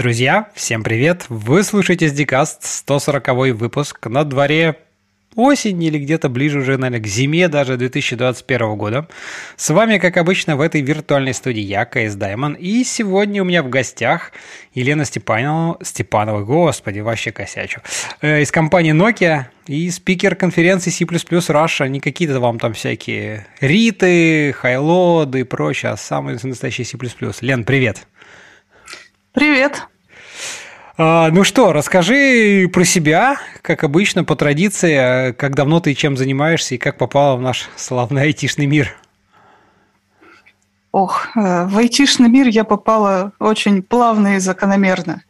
Друзья, всем привет! Вы слушаете SDCast, 140 выпуск. На дворе осень или где-то ближе уже, наверное, к зиме даже 2021 года. С вами, как обычно, в этой виртуальной студии я, КС Даймон. И сегодня у меня в гостях Елена Степанова, Степанова, господи, вообще косячу, э, из компании Nokia и спикер конференции C++ Russia. Не какие-то вам там всякие риты, хайлоды и прочее, а самый настоящий C++. Лен, привет! Привет. А, ну что, расскажи про себя, как обычно, по традиции, как давно ты чем занимаешься и как попала в наш славный айтишный мир. Ох, э, в айтишный мир я попала очень плавно и закономерно.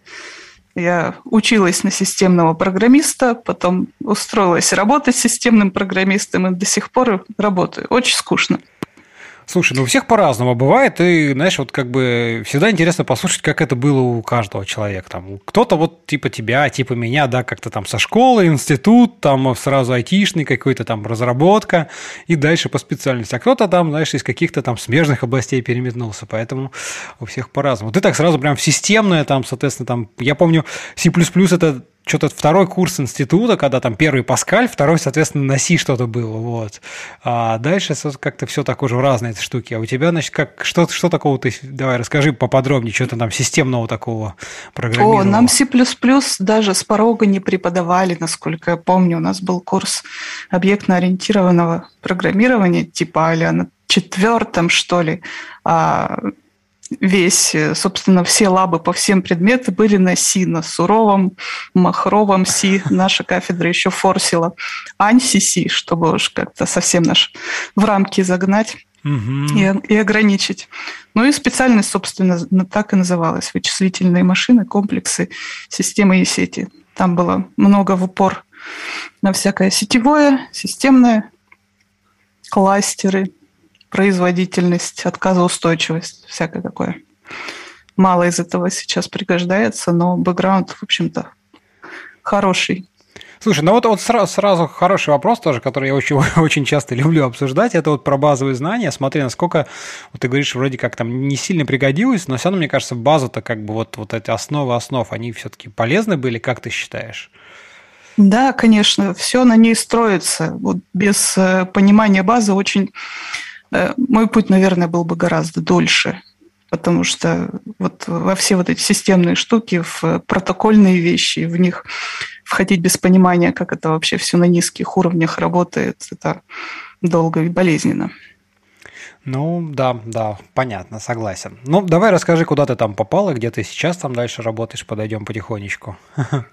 Я училась на системного программиста, потом устроилась работать системным программистом и до сих пор работаю. Очень скучно. Слушай, ну у всех по-разному бывает, и, знаешь, вот как бы всегда интересно послушать, как это было у каждого человека. Там кто-то вот типа тебя, типа меня, да, как-то там со школы, институт, там сразу айтишный, какой-то там разработка, и дальше по специальности. А кто-то там, знаешь, из каких-то там смежных областей переметнулся, поэтому у всех по-разному. Ты так сразу прям в системное, там, соответственно, там, я помню, C++ это что-то второй курс института, когда там первый Паскаль, второй, соответственно, на Си что-то было, вот. А дальше как-то все так уже разные эти штуки. А у тебя, значит, как, что, что такого ты, давай расскажи поподробнее, что-то там системного такого программирования. О, нам C++ даже с порога не преподавали, насколько я помню. У нас был курс объектно-ориентированного программирования, типа а на четвертом, что ли. А весь, э, собственно, все лабы по всем предметам были на Си, на суровом, махровом Си. Наша кафедра еще форсила анси Си, чтобы уж как-то совсем наш в рамки загнать. Угу. И, и ограничить. Ну и специальность, собственно, так и называлась. Вычислительные машины, комплексы, системы и сети. Там было много в упор на всякое сетевое, системное, кластеры, производительность, отказоустойчивость, всякое такое. Мало из этого сейчас пригождается, но бэкграунд, в общем-то, хороший. Слушай, ну вот, вот сразу, сразу хороший вопрос тоже, который я очень, очень часто люблю обсуждать, это вот про базовые знания. Смотри, насколько, вот ты говоришь, вроде как там не сильно пригодилось, но все равно, мне кажется, база-то как бы вот, вот эти основы основ, они все-таки полезны были, как ты считаешь? Да, конечно, все на ней строится. Вот без э, понимания базы очень мой путь, наверное, был бы гораздо дольше, потому что вот во все вот эти системные штуки, в протокольные вещи, в них входить без понимания, как это вообще все на низких уровнях работает, это долго и болезненно. Ну, да, да, понятно, согласен. Ну, давай расскажи, куда ты там попала, где ты сейчас там дальше работаешь, подойдем потихонечку.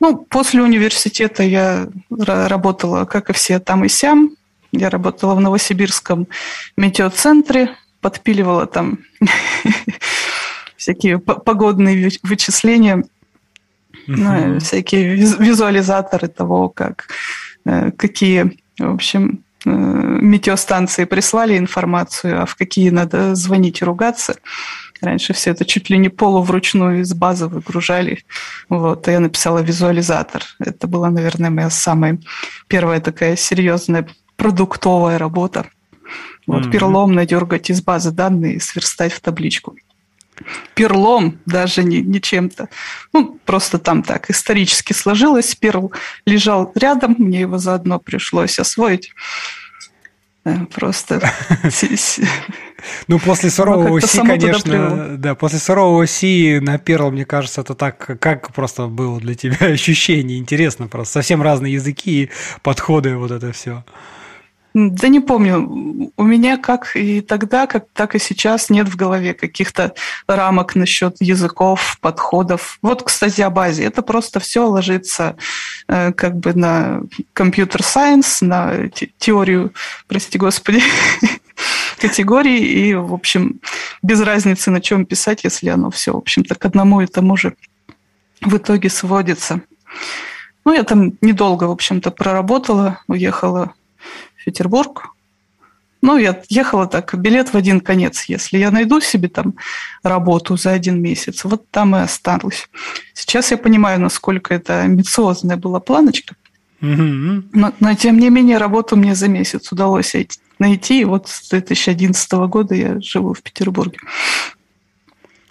Ну, после университета я работала, как и все, там и сям. Я работала в Новосибирском метеоцентре, подпиливала там всякие погодные вычисления, ну, всякие визуализаторы того, как э, какие, в общем, э, метеостанции прислали информацию, а в какие надо звонить и ругаться. Раньше все это чуть ли не полувручную из базы выгружали. Вот, и я написала визуализатор. Это была, наверное, моя самая первая такая серьезная продуктовая работа. Вот mm-hmm. перлом надергать из базы данных и сверстать в табличку. Перлом даже не, не чем-то. Ну, просто там так исторически сложилось. Перл лежал рядом, мне его заодно пришлось освоить. Э, просто... Ну, после сурового Си, конечно, да, после сурового Си на Перл, мне кажется, это так, как просто было для тебя ощущение, интересно просто. Совсем разные языки и подходы, вот это все. Да не помню. У меня как и тогда, как так и сейчас нет в голове каких-то рамок насчет языков, подходов. Вот, кстати, о базе. Это просто все ложится э, как бы на компьютер-сайенс, на теорию, прости господи, категории. И, в общем, без разницы, на чем писать, если оно все, в общем-то, к одному и тому же в итоге сводится. Ну, я там недолго, в общем-то, проработала, уехала Петербург. Ну, я ехала так, билет в один конец. Если я найду себе там работу за один месяц, вот там и останусь. Сейчас я понимаю, насколько это амбициозная была планочка. Mm-hmm. Но, но, тем не менее, работу мне за месяц удалось найти. И вот с 2011 года я живу в Петербурге.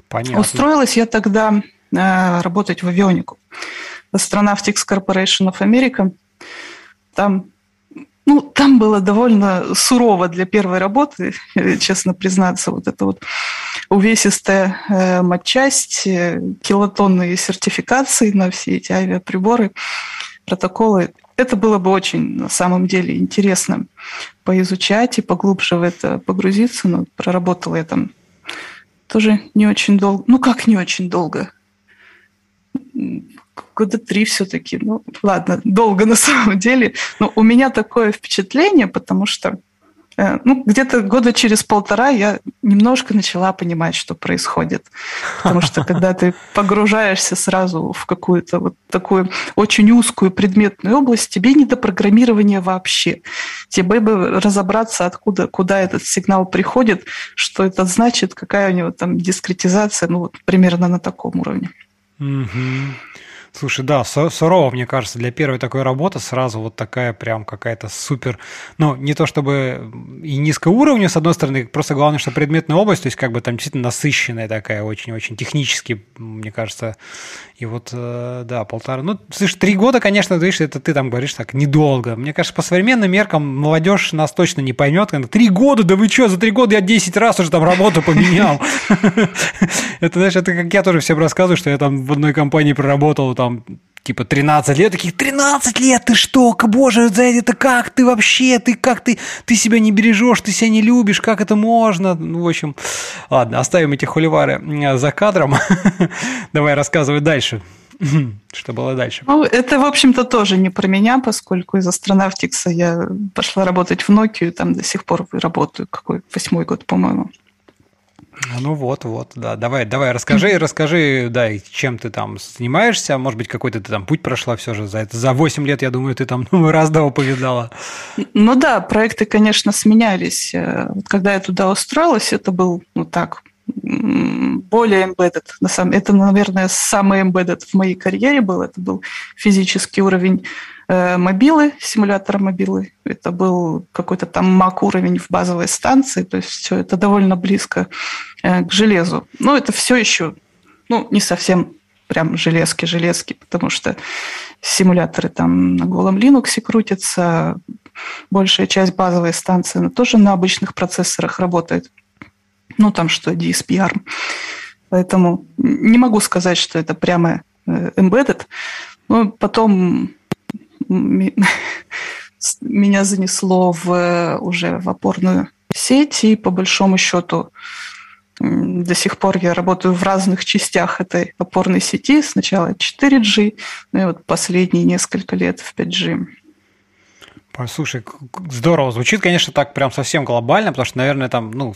Понятно. Устроилась я тогда э, работать в авионику. Astronautics Corporation of America. Там ну, там было довольно сурово для первой работы, честно признаться, вот это вот увесистая э, матчасть, э, килотонные сертификации на все эти авиаприборы, протоколы. Это было бы очень, на самом деле, интересно поизучать и поглубже в это погрузиться, но проработала я там тоже не очень долго. Ну, как не очень долго? Года три все-таки. Ну, ладно, долго на самом деле. Но у меня такое впечатление, потому что э, ну, где-то года через полтора я немножко начала понимать, что происходит. Потому что когда ты погружаешься сразу в какую-то вот такую очень узкую предметную область, тебе не до программирования вообще. Тебе бы разобраться, откуда, куда этот сигнал приходит, что это значит, какая у него там дискретизация, ну вот примерно на таком уровне. Угу. Слушай, да, сурово, мне кажется, для первой такой работы сразу вот такая прям какая-то супер, ну, не то чтобы и низкого уровня, с одной стороны, просто главное, что предметная область, то есть как бы там действительно насыщенная такая, очень-очень технически, мне кажется, и вот, э, да, полтора, ну, слышь, три года, конечно, видишь, это ты там говоришь так, недолго. Мне кажется, по современным меркам молодежь нас точно не поймет, когда три года, да вы что, за три года я 10 раз уже там работу поменял. Это, знаешь, это как я тоже всем рассказываю, что я там в одной компании проработал там типа 13 лет, таких 13 лет, ты что, боже, за это как ты вообще, ты как ты, ты себя не бережешь, ты себя не любишь, как это можно? Ну, в общем, ладно, оставим эти хуливары за кадром. Давай рассказывай дальше. Что было дальше? Ну, это, в общем-то, тоже не про меня, поскольку из астронавтикса я пошла работать в Nokia, там до сих пор работаю, какой восьмой год, по-моему. Ну вот, вот, да. Давай, давай, расскажи, расскажи, да, чем ты там занимаешься. Может быть, какой-то ты там путь прошла все же за это. За 8 лет, я думаю, ты там ну, раз того повидала. Ну да, проекты, конечно, сменялись. Э, вот когда я туда устроилась, это был, ну так, более embedded. На самом, это, наверное, самый embedded в моей карьере был. Это был физический уровень мобилы, симулятора мобилы. Это был какой-то там мак уровень в базовой станции, то есть все это довольно близко э, к железу. Но это все еще, ну, не совсем прям железки-железки, потому что симуляторы там на голом Linux крутятся, большая часть базовой станции, она тоже на обычных процессорах работает. Ну, там что, DSP ARM. Поэтому не могу сказать, что это прямо э, embedded. Но потом меня занесло в, уже в опорную сеть, и по большому счету до сих пор я работаю в разных частях этой опорной сети. Сначала 4G, ну и вот последние несколько лет в 5G. Слушай, здорово. Звучит, конечно, так прям совсем глобально, потому что, наверное, там, ну,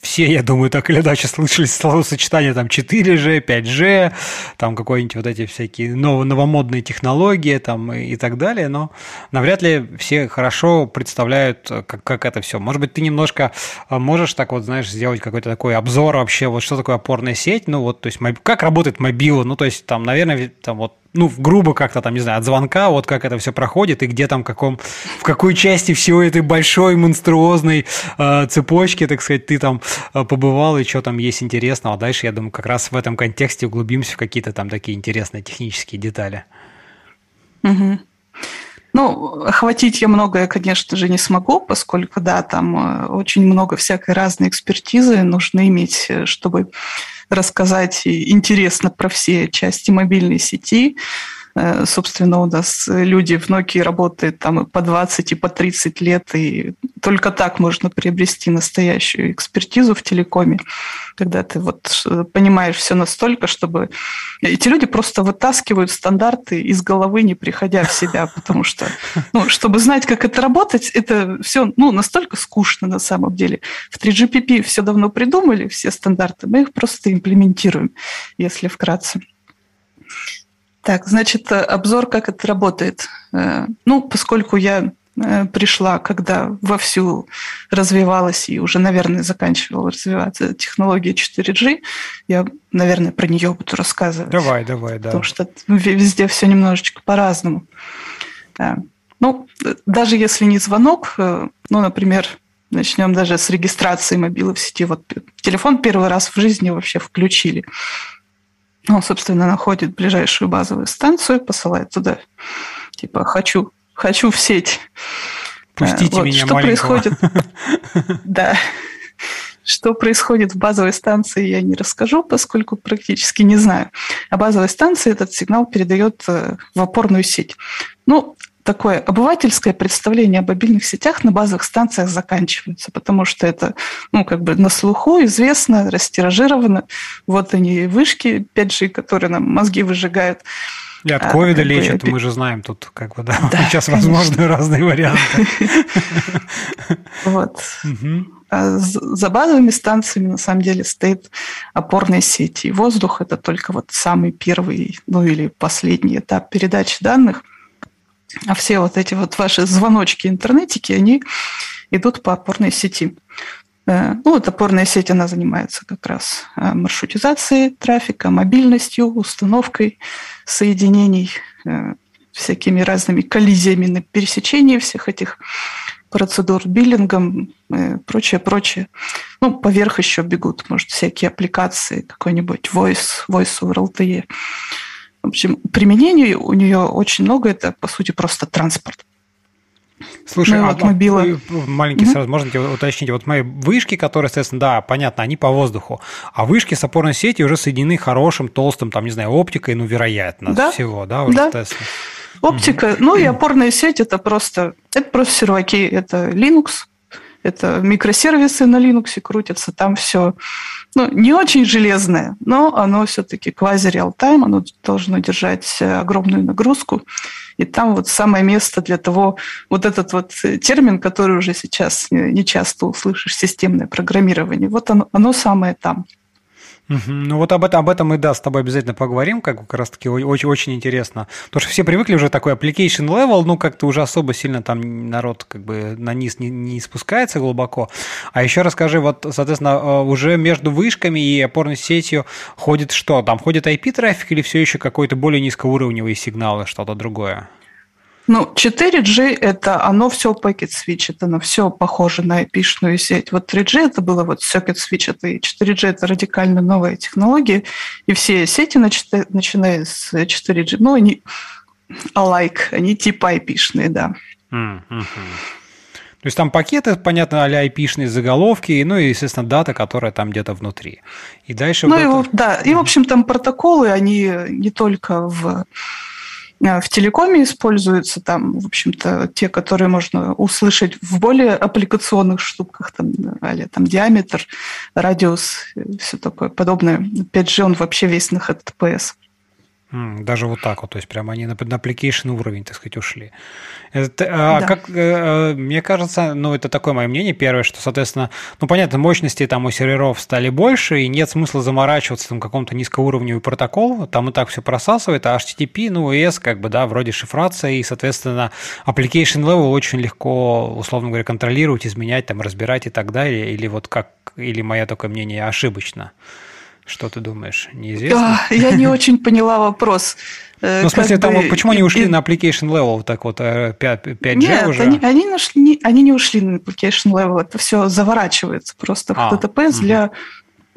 все, я думаю, так или иначе слышали словосочетание там 4G, 5G, там какие-нибудь вот эти всякие нов- новомодные технологии там и, и так далее, но навряд ли все хорошо представляют, как, как это все. Может быть, ты немножко а, можешь так вот, знаешь, сделать какой-то такой обзор вообще, вот что такое опорная сеть, ну вот, то есть как работает мобила, ну то есть там, наверное, там вот ну, грубо как-то там, не знаю, от звонка, вот как это все проходит, и где там, каком, в какой части всего этой большой монструозной э, цепочки, так сказать, ты там э, побывал, и что там есть интересного. А дальше, я думаю, как раз в этом контексте углубимся в какие-то там такие интересные технические детали. Угу. Ну, охватить я многое, конечно же, не смогу, поскольку, да, там э, очень много всякой разной экспертизы нужно иметь, э, чтобы рассказать интересно про все части мобильной сети. Э, собственно, у нас люди в Nokia работают там по 20, и по 30 лет, и только так можно приобрести настоящую экспертизу в телекоме, когда ты вот понимаешь все настолько, чтобы... Эти люди просто вытаскивают стандарты из головы, не приходя в себя, потому что, ну, чтобы знать, как это работать, это все ну, настолько скучно на самом деле. В 3GPP все давно придумали, все стандарты, мы их просто имплементируем, если вкратце. Так, значит, э, обзор, как это работает. Э, ну, поскольку я э, пришла, когда вовсю развивалась и уже, наверное, заканчивала развиваться технология 4G, я, наверное, про нее буду рассказывать. Давай, давай, да. Потому что везде все немножечко по-разному. Ну, даже если не звонок, ну, например, Начнем даже с регистрации мобилы в сети. Вот телефон первый раз в жизни вообще включили. Он, собственно, находит ближайшую базовую станцию, посылает туда, типа, хочу, хочу в сеть. Пустите вот, меня что маленького. происходит? Да. Что происходит в базовой станции, я не расскажу, поскольку практически не знаю. А базовая станция этот сигнал передает э, в опорную сеть. Ну, такое обывательское представление о мобильных сетях на базовых станциях заканчивается, потому что это, ну, как бы на слуху, известно, растиражировано. Вот они, вышки 5G, которые нам мозги выжигают. И от а, ковида а, лечат, бы... мы же знаем тут, как бы, да, да сейчас конечно. возможны разные варианты. Вот. А за базовыми станциями на самом деле стоит опорная сеть. И воздух – это только вот самый первый, ну или последний этап передачи данных – а все вот эти вот ваши звоночки интернетики, они идут по опорной сети. Э, ну, вот опорная сеть, она занимается как раз э, маршрутизацией трафика, мобильностью, установкой соединений, э, всякими разными коллизиями на пересечении всех этих процедур, биллингом, прочее, прочее. Ну, поверх еще бегут, может, всякие аппликации, какой-нибудь voice, voice over LTE. В общем, применений у нее очень много. Это, по сути, просто транспорт. Слушай, ну, а вот мобила... маленький угу. сразу, можно уточнить, вот мои вышки, которые, соответственно, да, понятно, они по воздуху, а вышки с опорной сети уже соединены хорошим, толстым, там, не знаю, оптикой, ну, вероятно, да? всего, да, уже, да. Оптика, угу. ну и опорная сеть это просто, это просто серваки, это Linux, это микросервисы на Linux крутятся, там все ну, не очень железное, но оно все-таки квази-реал-тайм, оно должно держать огромную нагрузку. И там вот самое место для того, вот этот вот термин, который уже сейчас не часто услышишь, системное программирование, вот оно, оно самое там. Ну вот об этом, об этом мы, да, с тобой обязательно поговорим, как, как раз таки очень, очень интересно. Потому что все привыкли уже такой application level, ну как-то уже особо сильно там народ как бы на низ не, не спускается глубоко. А еще расскажи, вот, соответственно, э, уже между вышками и опорной сетью ходит что? Там ходит IP-трафик или все еще какой-то более низкоуровневые сигналы, что-то другое? Ну, 4G – это оно все packet switch, это оно все похоже на IP-шную сеть. Вот 3G – это было вот circuit switch, это и 4G – это радикально новая технология, и все сети, начиная с 4G, ну, они alike, они типа IP-шные, да. Mm-hmm. То есть там пакеты, понятно, а-ля IP-шные заголовки, ну и, естественно, дата, которая там где-то внутри. И дальше... Ну, вот и, это... да, и, в общем, там протоколы, они не только в в телекоме используются там, в общем-то, те, которые можно услышать в более аппликационных штуках, там, а там диаметр, радиус, все такое подобное. 5G, он вообще весь на HTTPS. Даже вот так вот, то есть прямо они на, на application уровень, так сказать, ушли. Это, а, да. как, э, мне кажется, ну, это такое мое мнение первое, что, соответственно, ну, понятно, мощности там у серверов стали больше, и нет смысла заморачиваться там каком-то низкоуровневый протокол, там и так все просасывает, а HTTP, ну, ES, как бы, да, вроде шифрация, и, соответственно, application level очень легко, условно говоря, контролировать, изменять, там, разбирать и так далее, или вот как, или мое такое мнение ошибочно. Что ты думаешь? Неизвестно? Я не очень поняла вопрос. Э, ну, в смысле, там, почему они ушли на application level, так вот, 5, э, 5G Нет, уже? Они, они, нашли, они не ушли на application level, это все заворачивается просто в а, HTTPS угу. для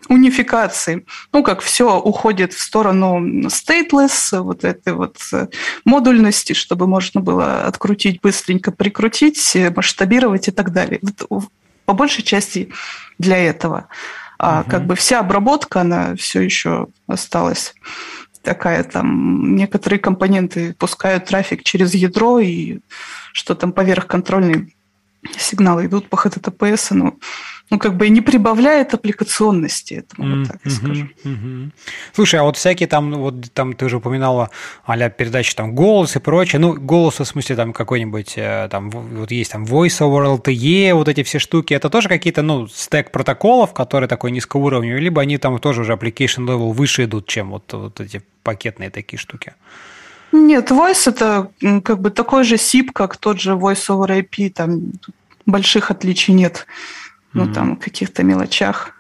унификации. Ну, как все уходит в сторону stateless, вот этой вот э, модульности, чтобы можно было открутить быстренько, прикрутить, масштабировать и так далее. По большей части для этого. А угу. как бы вся обработка, она все еще осталась такая там некоторые компоненты пускают трафик через ядро и что там поверх контрольные сигналы идут по HTTPS, но ну, как бы не прибавляет аппликационности этому, mm-hmm. вот так скажу. Mm-hmm. Слушай, а вот всякие там, вот там ты уже упоминала а передачи там голос и прочее, ну, голос в смысле там какой-нибудь, э, там вот есть там voice over LTE, вот эти все штуки, это тоже какие-то, ну, стек протоколов, которые такой низкоуровневый, либо они там тоже уже application level выше идут, чем вот, вот эти пакетные такие штуки? Нет, voice это как бы такой же SIP, как тот же voice over IP, там больших отличий нет ну, mm-hmm. там, каких-то мелочах.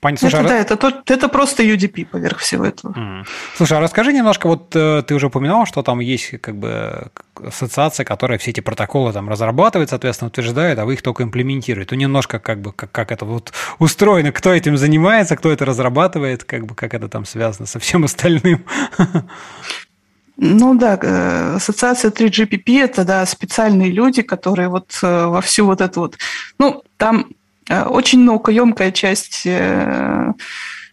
Понятно. Слушай, это, а... да, это, это просто UDP поверх всего этого. Mm. Слушай, а расскажи немножко, вот э, ты уже упоминал, что там есть как бы ассоциация, которая все эти протоколы там разрабатывает, соответственно, утверждает, а вы их только имплементируете. Ну, немножко как бы как, как это вот устроено, кто этим занимается, кто это разрабатывает, как бы как это там связано со всем остальным. Ну да, э, ассоциация 3GPP – это да, специальные люди, которые вот э, во всю вот эту вот… Ну, там э, очень наукоемкая часть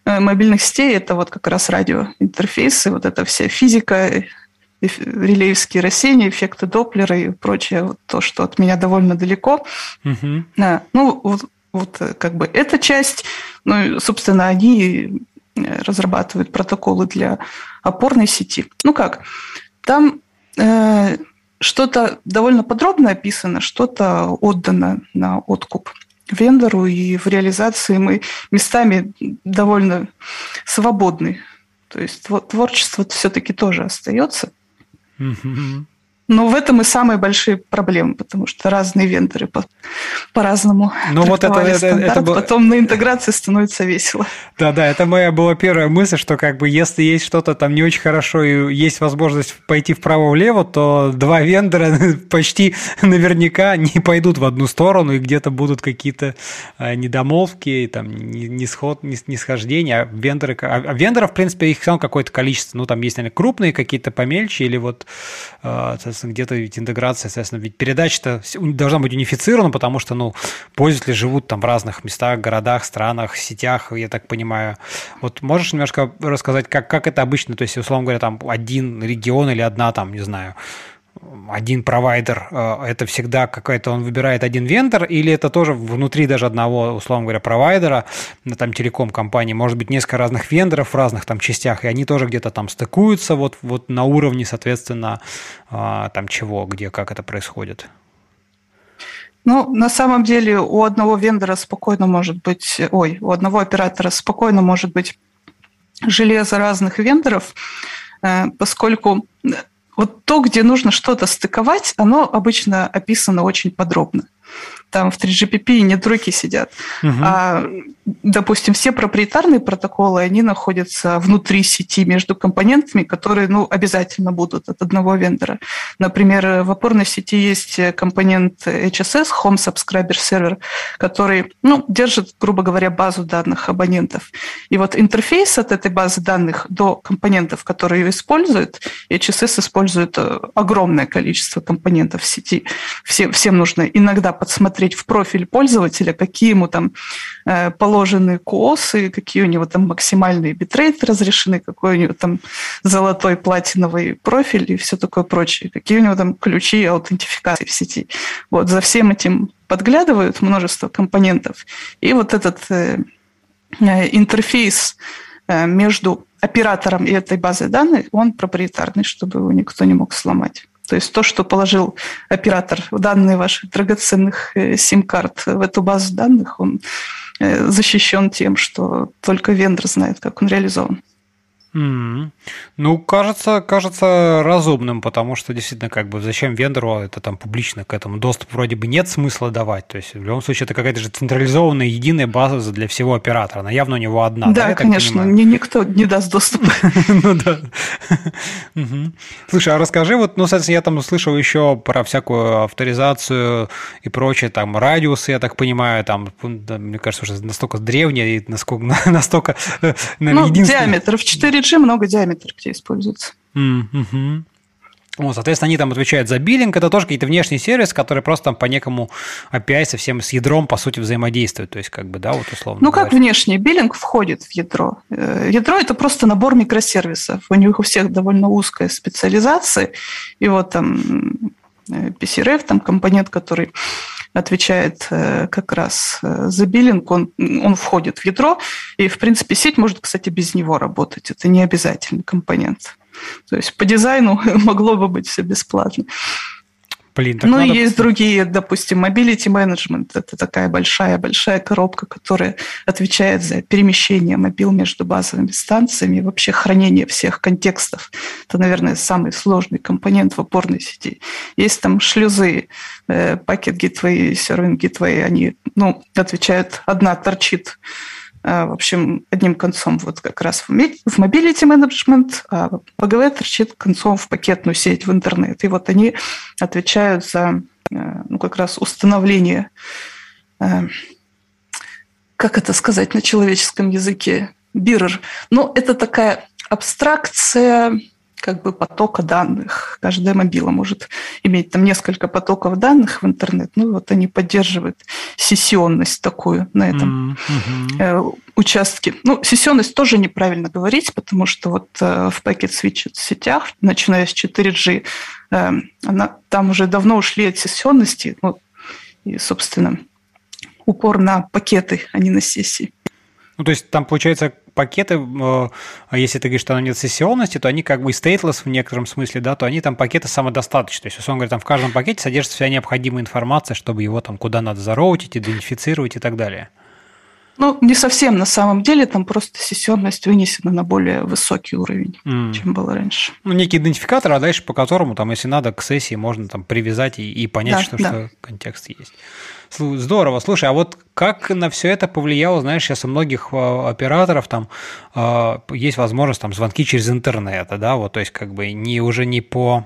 мобильных сетей – это вот как раз радиоинтерфейсы, вот эта вся физика, релеевские рассеяния, эффекты Доплера и прочее, вот то, что от меня довольно далеко. Угу. Да, ну, вот, вот как бы эта часть, ну, собственно, они разрабатывают протоколы для опорной сети. Ну как, там э, что-то довольно подробно описано, что-то отдано на откуп вендору, и в реализации мы местами довольно свободны. То есть творчество все-таки тоже остается. Но в этом и самые большие проблемы, потому что разные вендоры по- по-разному ну, вот это, это, это был... потом на интеграции становится весело. Да-да, это моя была первая мысль, что как бы если есть что-то там не очень хорошо и есть возможность пойти вправо-влево, то два вендора почти наверняка не пойдут в одну сторону, и где-то будут какие-то а, недомолвки, там, нисход, нисхождения, а вендоры... А, а вендоров, в принципе, их все какое-то количество, ну, там есть, наверное, крупные какие-то помельче, или вот а, соответственно, где-то ведь интеграция, соответственно, ведь передача-то должна быть унифицирована, потому что, ну, пользователи живут там в разных местах, городах, странах, сетях, я так понимаю. Вот можешь немножко рассказать, как, как это обычно, то есть, условно говоря, там один регион или одна там, не знаю, один провайдер, э, это всегда какая-то, он выбирает один вендор, или это тоже внутри даже одного, условно говоря, провайдера, там телеком-компании, может быть, несколько разных вендоров в разных там частях, и они тоже где-то там стыкуются вот, вот на уровне, соответственно, а, там чего, где, как это происходит? Ну, на самом деле у одного вендора спокойно может быть, ой, у одного оператора спокойно может быть железо разных вендоров, э, поскольку вот то, где нужно что-то стыковать, оно обычно описано очень подробно там в 3GPP не дураки сидят. Угу. А, допустим, все проприетарные протоколы, они находятся внутри сети между компонентами, которые ну, обязательно будут от одного вендора. Например, в опорной сети есть компонент HSS, Home Subscriber Server, который ну, держит, грубо говоря, базу данных абонентов. И вот интерфейс от этой базы данных до компонентов, которые ее используют, HSS использует э, огромное количество компонентов в сети. Всем, всем нужно иногда подсмотреть в профиль пользователя, какие ему там э, положены косы, какие у него там максимальные битрейты разрешены, какой у него там золотой, платиновый профиль и все такое прочее, какие у него там ключи аутентификации в сети. Вот за всем этим подглядывают множество компонентов. И вот этот э, э, интерфейс между оператором и этой базой данных, он проприетарный, чтобы его никто не мог сломать. То есть то, что положил оператор данные ваших драгоценных э, сим-карт в эту базу данных, он э, защищен тем, что только вендор знает, как он реализован. Mm-hmm. Ну, кажется, кажется разумным, потому что действительно, как бы, зачем вендору это там публично к этому доступ вроде бы нет смысла давать. То есть, в любом случае, это какая-то же централизованная единая база для всего оператора. Она явно у него одна. Да, да конечно, мне никто не даст доступа. Ну да. Слушай, а расскажи, вот, ну, соответственно, я там слышал еще про всякую авторизацию и прочее, там, радиусы, я так понимаю, там, мне кажется, уже настолько древние и настолько... Ну, диаметр в 4 G много диаметр, где используется. Mm-hmm. Вот, соответственно, они там отвечают за биллинг. Это тоже какие-то внешние сервисы, которые просто там по некому API совсем с ядром, по сути, взаимодействуют. То есть, как бы, да, вот условно. Ну, говоря. как внешний биллинг входит в ядро? Э, ядро – это просто набор микросервисов. У них у всех довольно узкая специализация. И вот там PCRF, там компонент, который отвечает э, как раз э, за биллинг, он, он входит в ядро, и, в принципе, сеть может, кстати, без него работать. Это не обязательный компонент. То есть по дизайну могло бы быть все бесплатно. Блин, так ну надо... есть другие, допустим, mobility management. Это такая большая-большая коробка, которая отвечает за перемещение мобил между базовыми станциями и вообще хранение всех контекстов. Это, наверное, самый сложный компонент в опорной сети. Есть там шлюзы, э, пакет gateway, serving gateway, они ну, отвечают, одна торчит в общем, одним концом вот как раз в mobility management, а ПГВ торчит концом в пакетную сеть в интернет. И вот они отвечают за ну, как раз установление, как это сказать на человеческом языке, бирр. Ну, это такая абстракция как бы потока данных. Каждая мобила может иметь там несколько потоков данных в интернет. Ну, вот они поддерживают сессионность такую на этом mm-hmm. участке. Ну, сессионность тоже неправильно говорить, потому что вот э, в пакет switch сетях, начиная с 4G, э, она, там уже давно ушли от сессионности. Ну, и, собственно, упор на пакеты, а не на сессии. Ну, то есть там, получается, пакеты, э, если ты говоришь, что она нет сессионности, то они как бы stateless в некотором смысле, да, то они там пакеты самодостаточные. То есть, условно говоря, там в каждом пакете содержится вся необходимая информация, чтобы его там куда надо зароутить, идентифицировать и так далее. Ну, не совсем на самом деле, там просто сессионность вынесена на более высокий уровень, mm. чем было раньше. Ну, некий идентификатор, а дальше по которому, там, если надо, к сессии можно там привязать и, и понять, да, что, да. что контекст есть. Здорово. Слушай, а вот как на все это повлияло, знаешь, сейчас у многих а, операторов там э, есть возможность там звонки через интернет, да, вот, то есть как бы не уже не по а,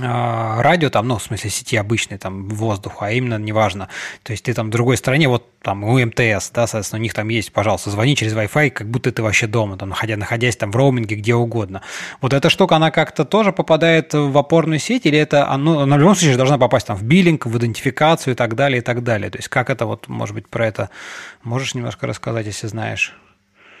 радио там, ну, в смысле сети обычной, там, воздуха, а именно неважно. То есть ты там в другой стране, вот там у МТС, да, соответственно, у них там есть, пожалуйста, звони через Wi-Fi, как будто ты вообще дома, там, находя, находясь там в роуминге, где угодно. Вот эта штука, она как-то тоже попадает в опорную сеть, или это, оно, она в любом случае должна попасть там в биллинг, в идентификацию и так далее, и так далее. То есть как это вот, может быть, про это можешь немножко рассказать, если знаешь?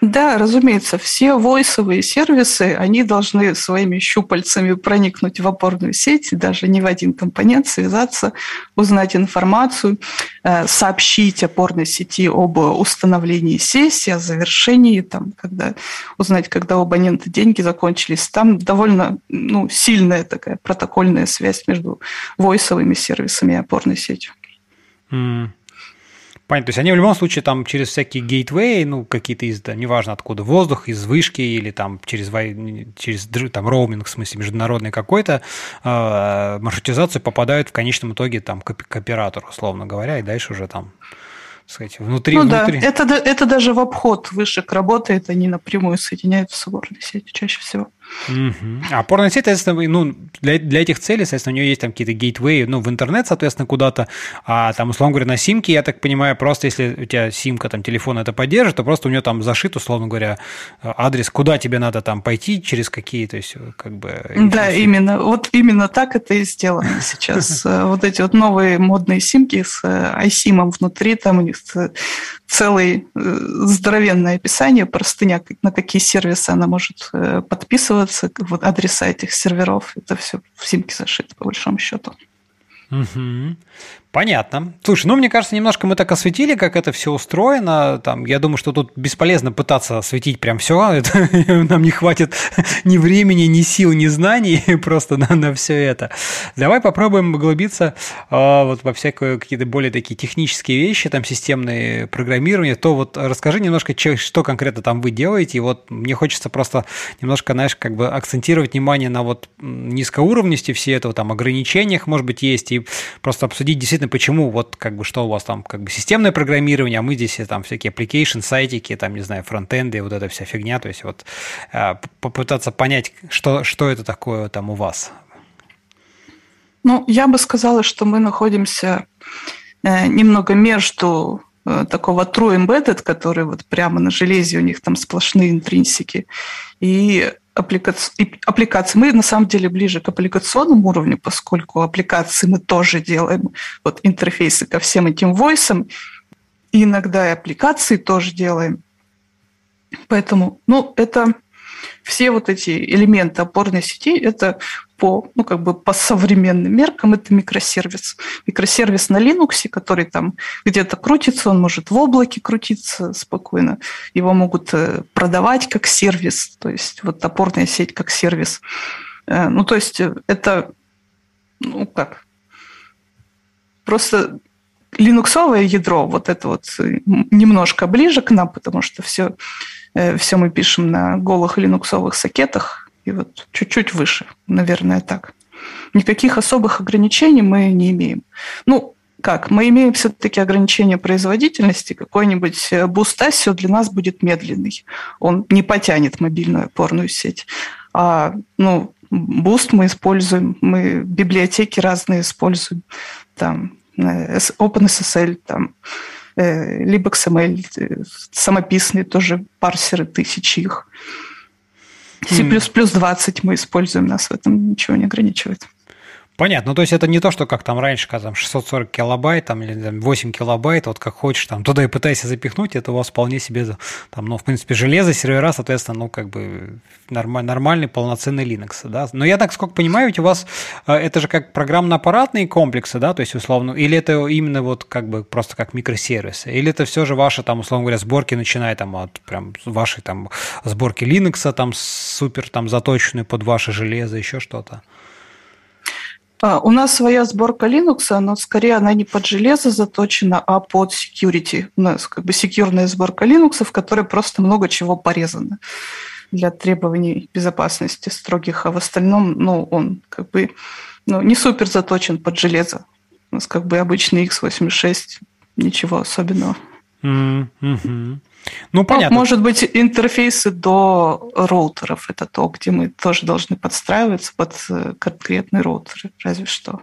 Да, разумеется, все войсовые сервисы, они должны своими щупальцами проникнуть в опорную сеть, даже не в один компонент, связаться, узнать информацию, э, сообщить опорной сети об установлении сессии, о завершении, там, когда, узнать, когда у абонента деньги закончились. Там довольно ну, сильная такая протокольная связь между войсовыми сервисами и опорной сетью. Mm. Понятно. То есть они в любом случае там через всякие гейтвеи, ну, какие-то из, да, неважно откуда, воздух, из вышки или там через, через там роуминг, в смысле международный какой-то, э, маршрутизацию попадают в конечном итоге там к, к оператору, условно говоря, и дальше уже там сказать, внутри... Ну внутри... да, это, это даже в обход вышек работает, они напрямую соединяются с опорной сетью чаще всего. Угу. А опорная сеть, соответственно, ну, для, для этих целей, соответственно, у нее есть там какие-то гейтвеи, ну, в интернет, соответственно, куда-то, а там, условно говоря, на симке, я так понимаю, просто если у тебя симка, там, телефон это поддержит, то просто у нее там зашит, условно говоря, адрес, куда тебе надо там пойти, через какие, то есть, как бы... Да, именно, вот именно так это и сделано сейчас. Вот эти вот новые модные симки с iSIM внутри, там у них целое здоровенное описание, простыня, на какие сервисы она может э, подписываться, вот адреса этих серверов, это все в симке зашито, по большому счету. Угу. Понятно. Слушай, ну, мне кажется, немножко мы так осветили, как это все устроено. Там, я думаю, что тут бесполезно пытаться осветить прям все. Это, нам не хватит ни времени, ни сил, ни знаний просто на, на все это. Давай попробуем углубиться э, вот во всякие какие-то более такие технические вещи, там системные программирование. То вот расскажи немножко, че, что конкретно там вы делаете. И вот мне хочется просто немножко, знаешь, как бы акцентировать внимание на вот низкоуровневости все этого, там ограничениях, может быть, есть, и просто обсудить действительно интересно, почему вот как бы что у вас там как бы системное программирование, а мы здесь там всякие application, сайтики, там, не знаю, фронтенды, вот эта вся фигня, то есть вот э, попытаться понять, что, что это такое там у вас. Ну, я бы сказала, что мы находимся э, немного между э, такого true embedded, который вот прямо на железе, у них там сплошные интринсики, и аппликаци... аппликации. Мы на самом деле ближе к аппликационному уровню, поскольку аппликации мы тоже делаем, вот интерфейсы ко всем этим войсам, иногда и аппликации тоже делаем. Поэтому, ну, это все вот эти элементы опорной сети – это по, ну, как бы по современным меркам это микросервис. Микросервис на Linux, который там где-то крутится, он может в облаке крутиться спокойно. Его могут э, продавать как сервис, то есть вот опорная сеть как сервис. Э, ну, то есть это, ну, как, просто линуксовое ядро, вот это вот э, немножко ближе к нам, потому что все, все мы пишем на голых линуксовых сокетах, и вот чуть-чуть выше, наверное, так. Никаких особых ограничений мы не имеем. Ну, как? Мы имеем все-таки ограничение производительности. Какой-нибудь Бустасио для нас будет медленный. Он не потянет мобильную опорную сеть. А, ну, Boost мы используем, мы библиотеки разные используем, там, э, OpenSSL, там, э, либо XML, э, самописные тоже парсеры, тысячи их. C++ 20 мы используем, нас в этом ничего не ограничивает. Понятно. Ну, то есть это не то, что как там раньше, когда там 640 килобайт там, или там, 8 килобайт, вот как хочешь, там туда и пытайся запихнуть, это у вас вполне себе, там, ну, в принципе, железо, сервера, соответственно, ну, как бы нормаль, нормальный полноценный Linux, да. Но я так, сколько понимаю, ведь у вас э, это же как программно-аппаратные комплексы, да, то есть, условно, или это именно вот как бы просто как микросервисы, или это все же ваши, там, условно говоря, сборки, начиная там от прям вашей там сборки Linux, там, супер там заточенные под ваше железо, еще что-то? А, у нас своя сборка Linux, но скорее она не под железо заточена, а под security. У нас как бы секьюрная сборка Linux, в которой просто много чего порезано для требований безопасности строгих, а в остальном, ну, он как бы ну, не супер заточен под железо. У нас как бы обычный x86, ничего особенного. Mm-hmm. Ну, понятно. Может быть, интерфейсы до роутеров. Это то, где мы тоже должны подстраиваться под э, конкретные роутеры, разве что.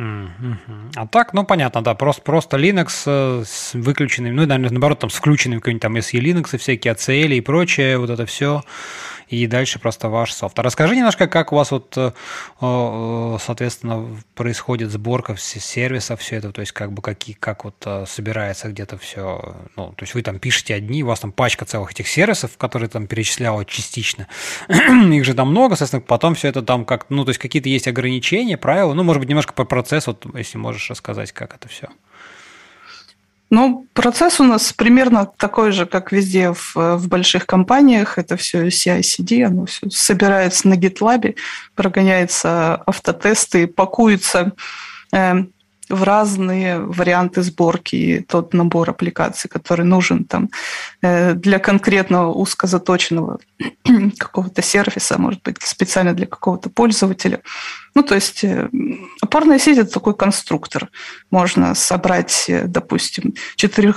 А так, ну понятно, да, просто, просто Linux э, с выключенным, ну, наверное, наоборот, там с включенным какой-нибудь там SE Linux и всякие ACL и прочее, вот это все и дальше просто ваш софт. А расскажи немножко, как у вас вот, э, э, соответственно, происходит сборка сервисов, все это, то есть как бы какие, как вот э, собирается где-то все, ну, то есть вы там пишете одни, у вас там пачка целых этих сервисов, которые там перечисляла частично, их же там много, соответственно, потом все это там как, ну, то есть какие-то есть ограничения, правила, ну, может быть, немножко по процессу, вот, если можешь рассказать, как это все. Ну, процесс у нас примерно такой же, как везде в, в больших компаниях. Это все CI-CD, оно все собирается на GitLab, прогоняется автотесты, пакуется э, в разные варианты сборки тот набор аппликаций, который нужен там э, для конкретного узкозаточенного какого-то сервиса, может быть, специально для какого-то пользователя. Ну, то есть э, опорная сеть – это такой конструктор. Можно собрать, э, допустим, 4,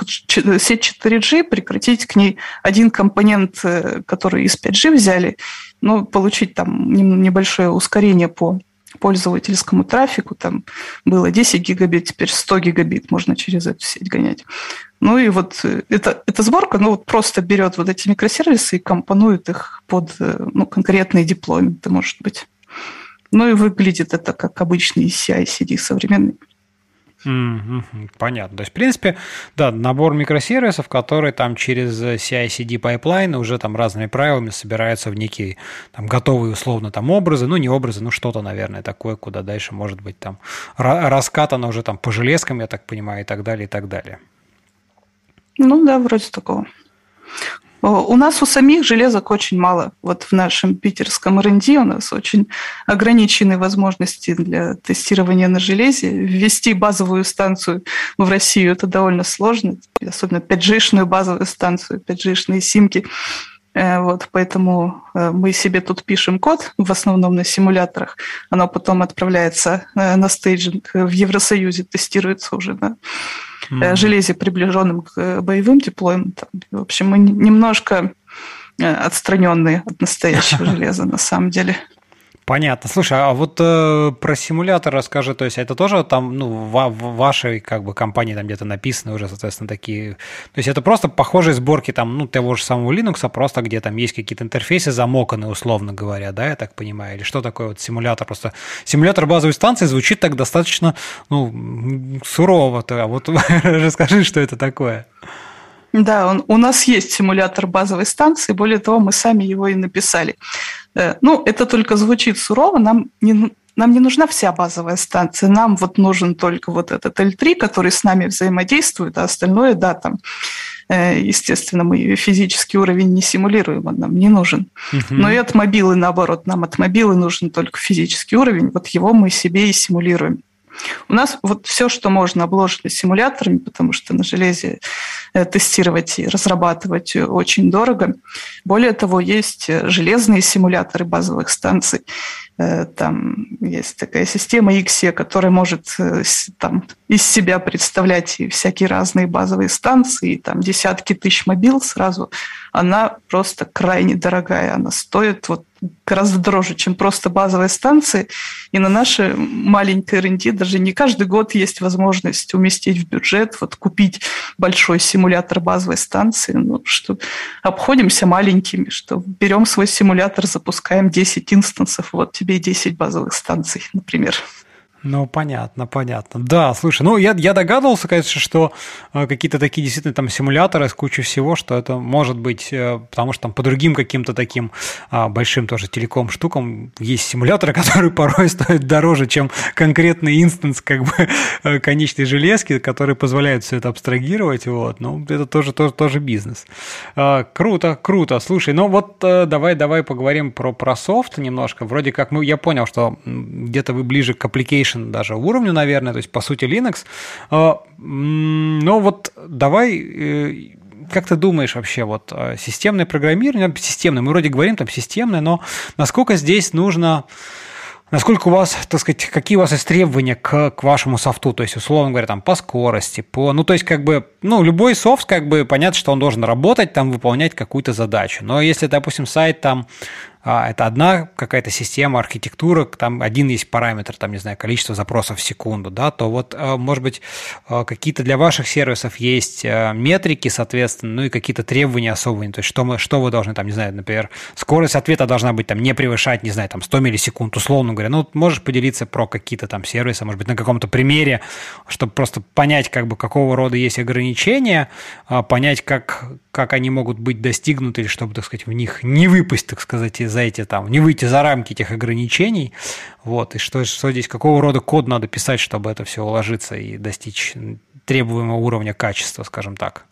сеть 4G, прикрутить к ней один компонент, который из 5G взяли, ну, получить там небольшое ускорение по пользовательскому трафику, там было 10 гигабит, теперь 100 гигабит можно через эту сеть гонять. Ну и вот э, это, эта сборка ну, вот просто берет вот эти микросервисы и компонует их под э, ну, конкретные деплойменты, может быть. Ну и выглядит это как обычный CI-CD современный. Понятно. То есть, в принципе, да, набор микросервисов, которые там через CI/CD пайплайн уже там разными правилами собираются в некие там готовые условно там образы, ну не образы, ну что-то, наверное, такое, куда дальше может быть там раскатано уже там по железкам, я так понимаю, и так далее, и так далее. Ну да, вроде такого. У нас у самих железок очень мало. Вот в нашем питерском R&D у нас очень ограниченные возможности для тестирования на железе. Ввести базовую станцию в Россию – это довольно сложно, особенно 5G-шную базовую станцию, 5G-шные симки. Э, вот, поэтому э, мы себе тут пишем код, в основном на симуляторах. Оно потом отправляется э, на стейджинг в Евросоюзе, тестируется уже на mm-hmm. железе, приближенном к э, боевым деплойментам. В общем, мы немножко э, отстраненные от настоящего железа на самом деле. Понятно. Слушай, а вот э, про симулятор расскажи, то есть это тоже там, ну, в, в вашей как бы компании там где-то написаны уже, соответственно, такие, то есть это просто похожие сборки там, ну, того же самого Linux, а просто где там есть какие-то интерфейсы замоканы, условно говоря, да, я так понимаю, или что такое вот симулятор? Просто симулятор базовой станции звучит так достаточно, ну, сурово-то, а вот расскажи, что это такое. Да, он, у нас есть симулятор базовой станции, более того, мы сами его и написали. Э, ну, это только звучит сурово, нам не, нам не нужна вся базовая станция, нам вот нужен только вот этот L3, который с нами взаимодействует, а остальное, да, там, э, естественно, мы физический уровень не симулируем, он нам не нужен. Но и от мобилы, наоборот, нам от мобилы нужен только физический уровень, вот его мы себе и симулируем. У нас вот все, что можно, обложено симуляторами, потому что на железе тестировать и разрабатывать очень дорого. Более того, есть железные симуляторы базовых станций, Э, там есть такая система XE, которая может э, там, из себя представлять и всякие разные базовые станции, там десятки тысяч мобил сразу. Она просто крайне дорогая. Она стоит вот гораздо дороже, чем просто базовые станции. И на нашей маленькой R&D даже не каждый год есть возможность уместить в бюджет, вот купить большой симулятор базовой станции. Ну, что обходимся маленькими, что берем свой симулятор, запускаем 10 инстансов, вот тебе 10 базовых станций, например. Ну, понятно, понятно. Да, слушай, ну, я, я догадывался, конечно, что э, какие-то такие действительно там симуляторы с кучей всего, что это может быть, э, потому что там по другим каким-то таким э, большим тоже телеком штукам есть симуляторы, которые порой стоят дороже, чем конкретный инстанс как бы э, конечной железки, которые позволяют все это абстрагировать, вот. Ну, это тоже, тоже, тоже бизнес. Э, круто, круто. Слушай, ну вот э, давай, давай поговорим про, про софт немножко. Вроде как, ну, я понял, что где-то вы ближе к application application даже уровню, наверное, то есть, по сути, Linux. А, но вот давай э, как ты думаешь вообще, вот а, системное программирование, системное, мы вроде говорим там системное, но насколько здесь нужно Насколько у вас, так сказать, какие у вас есть требования к, к вашему софту? То есть, условно говоря, там, по скорости, по... Ну, то есть, как бы, ну, любой софт, как бы, понятно, что он должен работать, там, выполнять какую-то задачу. Но если, допустим, сайт там это одна какая-то система, архитектура, там один есть параметр, там, не знаю, количество запросов в секунду, да, то вот, а, может быть, а, какие-то для ваших сервисов есть метрики, соответственно, ну и какие-то требования особые, то есть что, мы, что вы должны, там, не знаю, например, скорость ответа должна быть там не превышать, не знаю, там 100 миллисекунд, условно говоря. Ну, можешь поделиться про какие-то там сервисы, может быть, на каком-то примере, чтобы просто понять, как бы, какого рода есть ограничения, понять, как, как они могут быть достигнуты, чтобы, так сказать, в них не выпасть, так сказать, из за эти там, не выйти за рамки этих ограничений, вот, и что, что здесь, какого рода код надо писать, чтобы это все уложиться и достичь требуемого уровня качества, скажем так.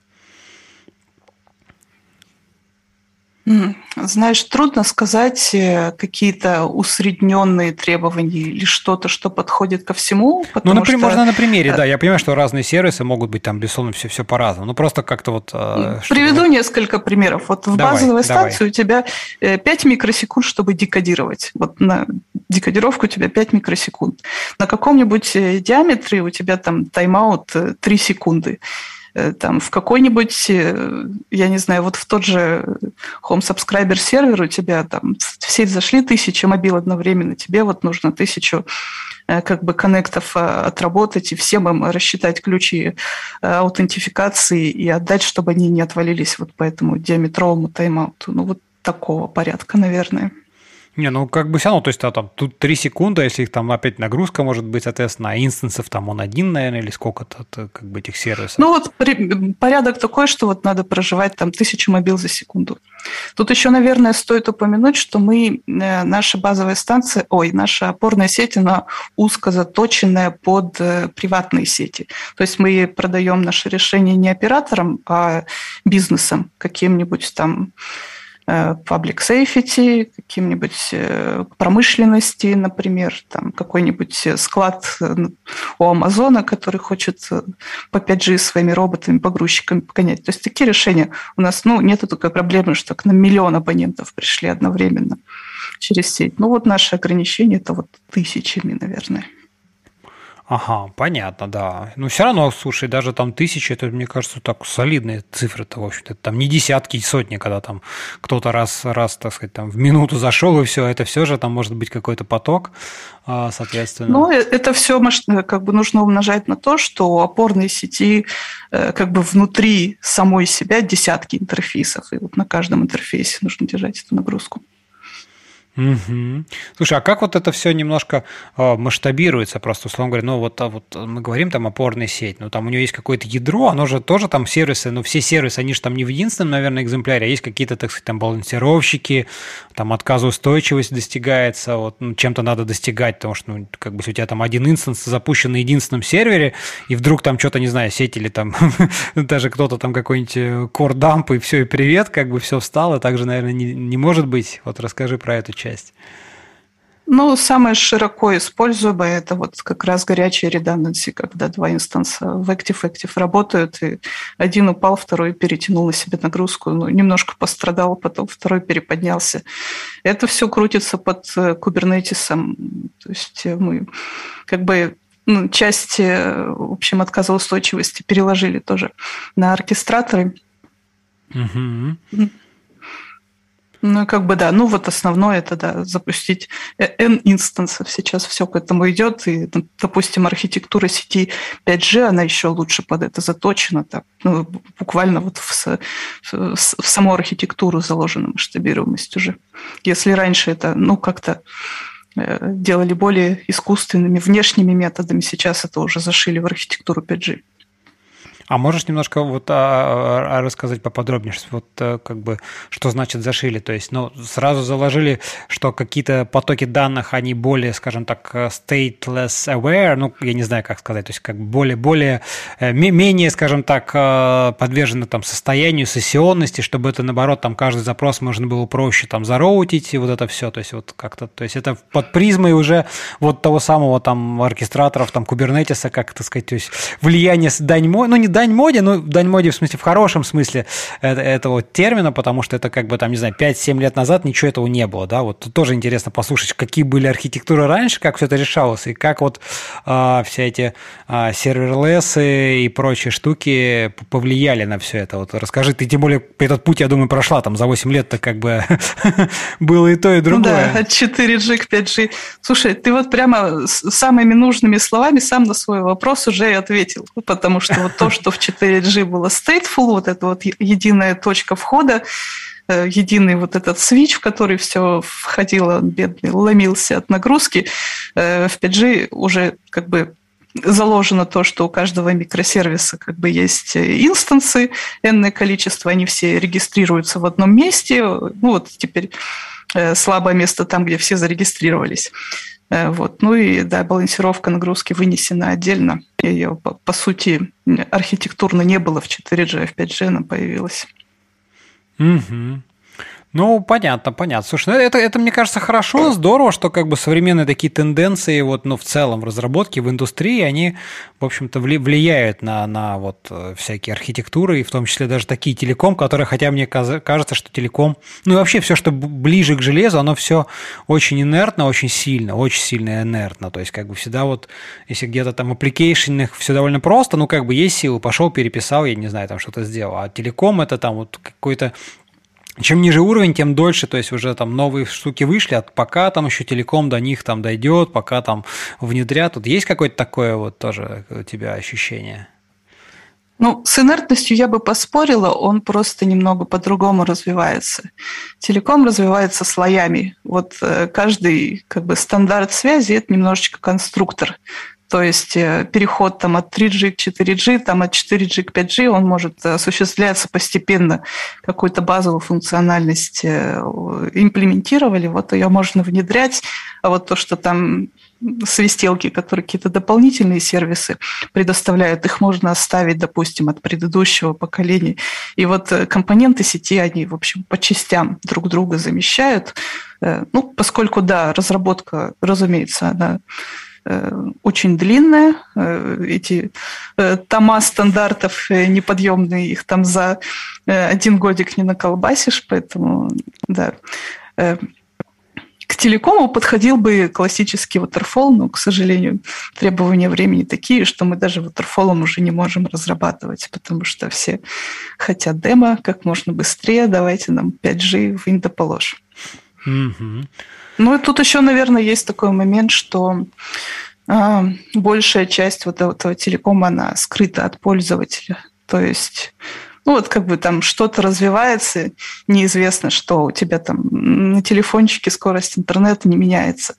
Знаешь, трудно сказать э, какие-то усредненные требования или что-то, что подходит ко всему. Ну, например, что... можно на примере, э, да. Я понимаю, что разные сервисы могут быть там, безусловно, все, все по-разному. Ну, просто как-то вот... Э, Приведу чтобы... несколько примеров. Вот в давай, базовой давай. станции у тебя 5 микросекунд, чтобы декодировать. Вот на декодировку у тебя 5 микросекунд. На каком-нибудь диаметре у тебя там тайм-аут 3 секунды. Э, там в какой-нибудь, э, я не знаю, вот в тот же Home Subscriber сервер у тебя там в сеть зашли тысячи мобил одновременно, тебе вот нужно тысячу э, как бы коннектов отработать и всем им рассчитать ключи аутентификации и отдать, чтобы они не отвалились вот по этому диаметровому тайм-ауту. Ну, вот такого порядка, наверное. Не, ну как бы все равно, то есть а, там тут 3 секунды, если их там опять нагрузка может быть, соответственно, а инстансов там он один, наверное, или сколько-то как бы этих сервисов. Ну вот порядок такой, что вот надо проживать там тысячу мобил за секунду. Тут еще, наверное, стоит упомянуть, что мы, э, наша базовая станция, ой, наша опорная сеть, она узко заточенная под э, приватные сети. То есть мы продаем наше решение не операторам, а бизнесам, каким-нибудь там Э, public safety, каким-нибудь э, промышленности, например, там какой-нибудь склад э, у Амазона, который хочет по 5G своими роботами, погрузчиками погонять. То есть такие решения у нас, ну, нету такой проблемы, что к нам миллион абонентов пришли одновременно через сеть. Ну, вот наши ограничения – это вот тысячами, наверное. Ага, понятно, да. Но все равно, слушай, даже там тысячи, это, мне кажется, так солидные цифры-то, в общем-то. Там не десятки и сотни, когда там кто-то раз, раз, так сказать, там в минуту зашел, и все, это все же там может быть какой-то поток, а, соответственно. Ну, э, это все как бы нужно умножать на то, что у опорной сети э, как бы внутри самой себя десятки интерфейсов, и вот на каждом интерфейсе нужно держать эту нагрузку. Угу. Слушай, а как вот это все немножко э, масштабируется? Просто, условно говоря, ну вот, а вот мы говорим там опорная сеть, ну там у нее есть какое-то ядро, оно же тоже там сервисы, ну все сервисы, они же там не в единственном, наверное, экземпляре, а есть какие-то, так сказать, там балансировщики, там отказоустойчивость достигается, вот ну, чем-то надо достигать, потому что, ну, как бы, если у тебя там один инстанс запущен на единственном сервере, и вдруг там что-то, не знаю, сеть или там даже кто-то там какой-нибудь core dump, и все, и привет, как бы все встало, так же, наверное, не, не может быть. Вот расскажи про эту часть часть? Ну, самое широко используемое это вот как раз горячая redundancy, когда два инстанса в Active-Active работают, и один упал, второй перетянул на себе нагрузку, ну, немножко пострадал, потом второй переподнялся. Это все крутится под Kubernetes. То есть мы как бы ну, часть, в общем, отказоустойчивости переложили тоже на оркестраторы. Угу. Ну, как бы да. Ну, вот основное это, да, запустить N инстансов. Сейчас все к этому идет. И, допустим, архитектура сети 5G, она еще лучше под это заточена. Так, ну, буквально вот в, в, в саму архитектуру заложена масштабируемость уже. Если раньше это, ну, как-то э, делали более искусственными внешними методами, сейчас это уже зашили в архитектуру 5G. А можешь немножко вот а, а, рассказать поподробнее, вот а, как бы что значит зашили? То есть, ну, сразу заложили, что какие-то потоки данных, они более, скажем так, stateless aware, ну, я не знаю, как сказать, то есть как более, более, э, менее, скажем так, э, подвержены там состоянию сессионности, чтобы это, наоборот, там каждый запрос можно было проще там зароутить и вот это все, то есть вот как-то, то есть это под призмой уже вот того самого там оркестраторов, там, кубернетиса, как это сказать, то есть влияние дань, ну, не дань моде, ну, дань моде в смысле, в хорошем смысле этого термина, потому что это как бы там, не знаю, 5-7 лет назад ничего этого не было, да, вот тут тоже интересно послушать, какие были архитектуры раньше, как все это решалось, и как вот а, все эти а, серверлессы и прочие штуки повлияли на все это. Вот расскажи, ты тем более этот путь, я думаю, прошла там за 8 лет-то как бы было и то, и другое. Ну да, от 4G к 5G. Слушай, ты вот прямо самыми нужными словами сам на свой вопрос уже и ответил, потому что вот то, что что в 4G было stateful, вот эта вот единая точка входа, э, единый вот этот свич, в который все входило, бедный, ломился от нагрузки. Э, в 5G уже как бы заложено то, что у каждого микросервиса как бы есть инстансы, энное количество, они все регистрируются в одном месте. Ну вот теперь э, слабое место там, где все зарегистрировались. Э, вот. Ну и да, балансировка нагрузки вынесена отдельно. Ее, по, сути, архитектурно не было в 4G, а в 5G она появилась. Угу. Ну, понятно, понятно. Слушай, ну это, это, мне кажется, хорошо, здорово, что как бы современные такие тенденции вот, ну, в целом в разработке, в индустрии, они, в общем-то, влияют на, на вот э, всякие архитектуры, и в том числе даже такие телеком, которые, хотя мне кажется, что телеком, ну и вообще все, что ближе к железу, оно все очень инертно, очень сильно, очень сильно инертно. То есть, как бы всегда вот, если где-то там аппликейшенных все довольно просто, ну, как бы есть силы, пошел, переписал, я не знаю, там что-то сделал. А телеком это там вот какой-то чем ниже уровень, тем дольше, то есть уже там новые штуки вышли, а пока там еще телеком до них там дойдет, пока там внедрят. Тут есть какое-то такое вот тоже у тебя ощущение? Ну, с инертностью я бы поспорила, он просто немного по-другому развивается. Телеком развивается слоями. Вот э, каждый как бы стандарт связи – это немножечко конструктор. То есть э, переход там, от 3G к 4G, там, от 4G к 5G, он может осуществляться постепенно. Какую-то базовую функциональность э, имплементировали, вот ее можно внедрять. А вот то, что там свистелки, которые какие-то дополнительные сервисы предоставляют, их можно оставить, допустим, от предыдущего поколения. И вот э, компоненты сети, они, в общем, по частям друг друга замещают. Ну, поскольку, да, разработка, разумеется, она Э, очень длинная. Э, эти э, тома стандартов неподъемные, их там за один годик не наколбасишь, поэтому, да. К телекому подходил бы классический waterfall, но, к сожалению, требования времени такие, что мы даже waterfall уже не можем разрабатывать, потому что все хотят демо как можно быстрее, давайте нам 5G в Индо положь. Mm-hmm. Ну и тут еще, наверное, есть такой момент, что э, большая часть вот этого телекома, она скрыта от пользователя. То есть ну вот как бы там что-то развивается, неизвестно, что у тебя там на телефончике скорость интернета не меняется.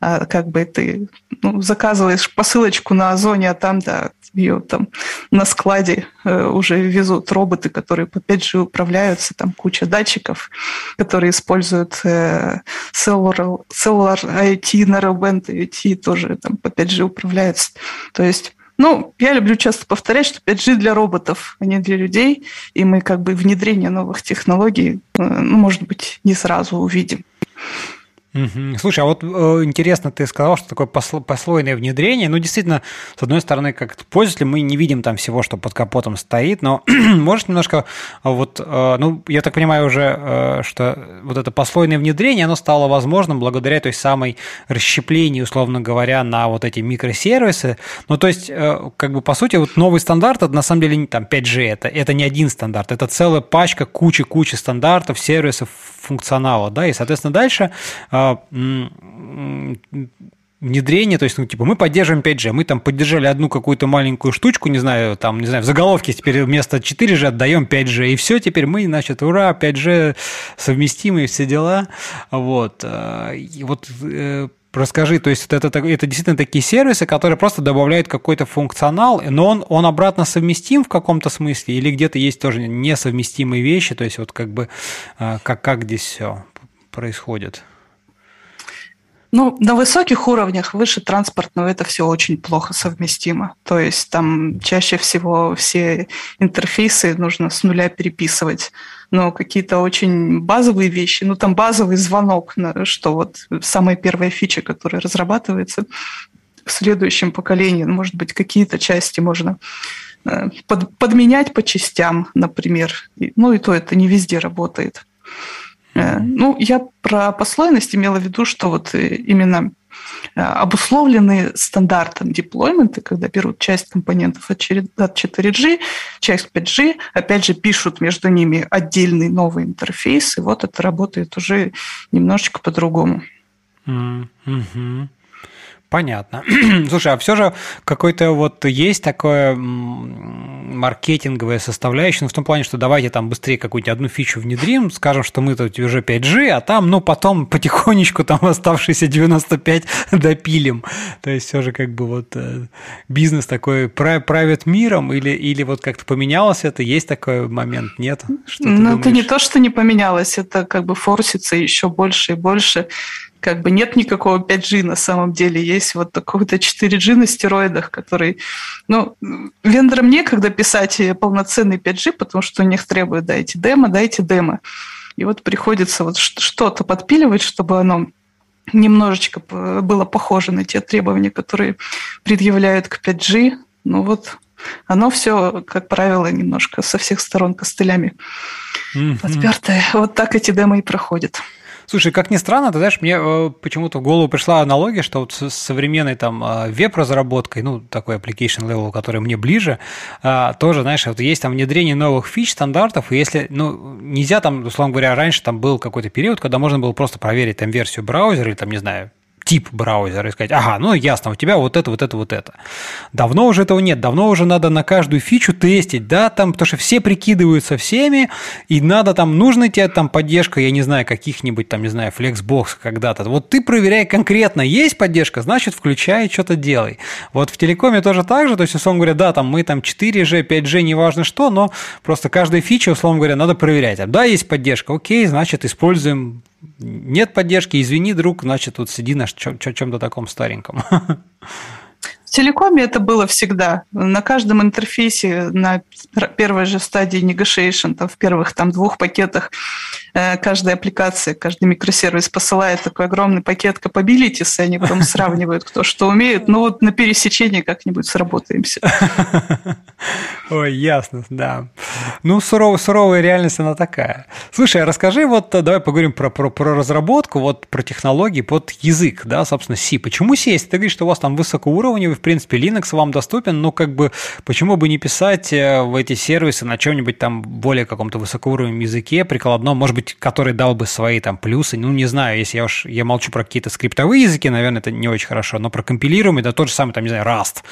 А как бы ты ну, заказываешь посылочку на Озоне, а там, да, ее там на складе э, уже везут роботы, которые по 5G управляются, там куча датчиков, которые используют э, Cellular, Cellular IoT, Narrowband IoT тоже там по 5G управляются. То есть ну, я люблю часто повторять, что 5G для роботов, а не для людей, и мы как бы внедрение новых технологий, э, ну, может быть, не сразу увидим. Слушай, а вот э, интересно, ты сказал, что такое посло, послойное внедрение. Ну, действительно, с одной стороны, как пользователи, мы не видим там всего, что под капотом стоит, но можешь немножко а, вот, э, ну, я так понимаю уже, э, что вот это послойное внедрение, оно стало возможным благодаря той самой расщеплению, условно говоря, на вот эти микросервисы. Ну, то есть, э, как бы, по сути, вот новый стандарт, это на самом деле там 5G, это, это не один стандарт, это целая пачка, куча-куча стандартов, сервисов, функционала, да, и, соответственно, дальше а, внедрение, то есть, ну, типа, мы поддерживаем 5G, мы там поддержали одну какую-то маленькую штучку, не знаю, там, не знаю, в заголовке теперь вместо 4G отдаем 5G, и все, теперь мы, значит, ура, 5G совместимые все дела, вот, а, и вот э, Расскажи, то есть это, это, действительно такие сервисы, которые просто добавляют какой-то функционал, но он, он обратно совместим в каком-то смысле или где-то есть тоже несовместимые вещи, то есть вот как бы а, как, как здесь все происходит? Ну, на высоких уровнях, выше транспортного, это все очень плохо совместимо. То есть там чаще всего все интерфейсы нужно с нуля переписывать. Но какие-то очень базовые вещи, ну там базовый звонок, что вот самая первая фича, которая разрабатывается в следующем поколении, может быть, какие-то части можно э, под, подменять по частям, например. Ну и то это не везде работает. Э, ну, я про послойность имела в виду, что вот э, именно э, обусловленные стандартом деплойменты, когда берут часть компонентов от 4G, часть 5G, опять же пишут между ними отдельный новый интерфейс, и вот это работает уже немножечко по-другому. Mm-hmm. Понятно. Слушай, а все же какой-то вот есть такое маркетинговая составляющая, ну, в том плане, что давайте там быстрее какую-нибудь одну фичу внедрим, скажем, что мы тут уже 5G, а там, ну, потом потихонечку там оставшиеся 95 допилим. То есть все же как бы вот э, бизнес такой правит миром или, или вот как-то поменялось это? Есть такой момент? Нет? Что ну, это не то, что не поменялось, это как бы форсится еще больше и больше как бы нет никакого 5G на самом деле, есть вот какой-то 4G на стероидах, который, ну, вендорам некогда писать полноценный 5G, потому что у них требуют, дайте демо, дайте демо. И вот приходится вот что-то подпиливать, чтобы оно немножечко было похоже на те требования, которые предъявляют к 5G. Ну вот оно все, как правило, немножко со всех сторон костылями mm-hmm. подпертое. Вот так эти демо и проходят. Слушай, как ни странно, ты знаешь, мне э, почему-то в голову пришла аналогия, что вот с современной там э, веб-разработкой, ну, такой application level, который мне ближе, э, тоже, знаешь, вот есть там внедрение новых фич, стандартов, и если, ну, нельзя там, условно говоря, раньше там был какой-то период, когда можно было просто проверить там версию браузера или там, не знаю, тип браузера и сказать, ага, ну ясно, у тебя вот это, вот это, вот это. Давно уже этого нет, давно уже надо на каждую фичу тестить, да, там, потому что все прикидываются всеми, и надо там, нужна тебе там поддержка, я не знаю, каких-нибудь там, не знаю, Flexbox когда-то. Вот ты проверяй конкретно, есть поддержка, значит, включай, что-то делай. Вот в телекоме тоже так же, то есть, условно говоря, да, там мы там 4G, 5G, неважно что, но просто каждая фича, условно говоря, надо проверять. Да, есть поддержка, окей, значит, используем нет поддержки, извини, друг, значит, вот сиди на чем-то таком стареньком. В телекоме это было всегда. На каждом интерфейсе на первой же стадии negotiation, там, в первых там, двух пакетах Э, каждая аппликация, каждый микросервис посылает такой огромный пакет capabilities, и они потом сравнивают, кто что умеет. Ну вот на пересечении как-нибудь сработаемся. Ой, ясно, да. Ну, суровая, суровая реальность она такая. Слушай, а расскажи, вот э, давай поговорим про, про, про разработку, вот про технологии под язык, да, собственно, C. Почему C? Если ты говоришь, что у вас там высокоуровневый, в принципе, Linux вам доступен, ну, как бы, почему бы не писать э, в эти сервисы на чем-нибудь там более каком-то высокоуровневом языке, прикладном, может быть, который дал бы свои там плюсы. Ну, не знаю, если я уж я молчу про какие-то скриптовые языки, наверное, это не очень хорошо, но про компилируемый, да тот же самый, там, не знаю, Rust.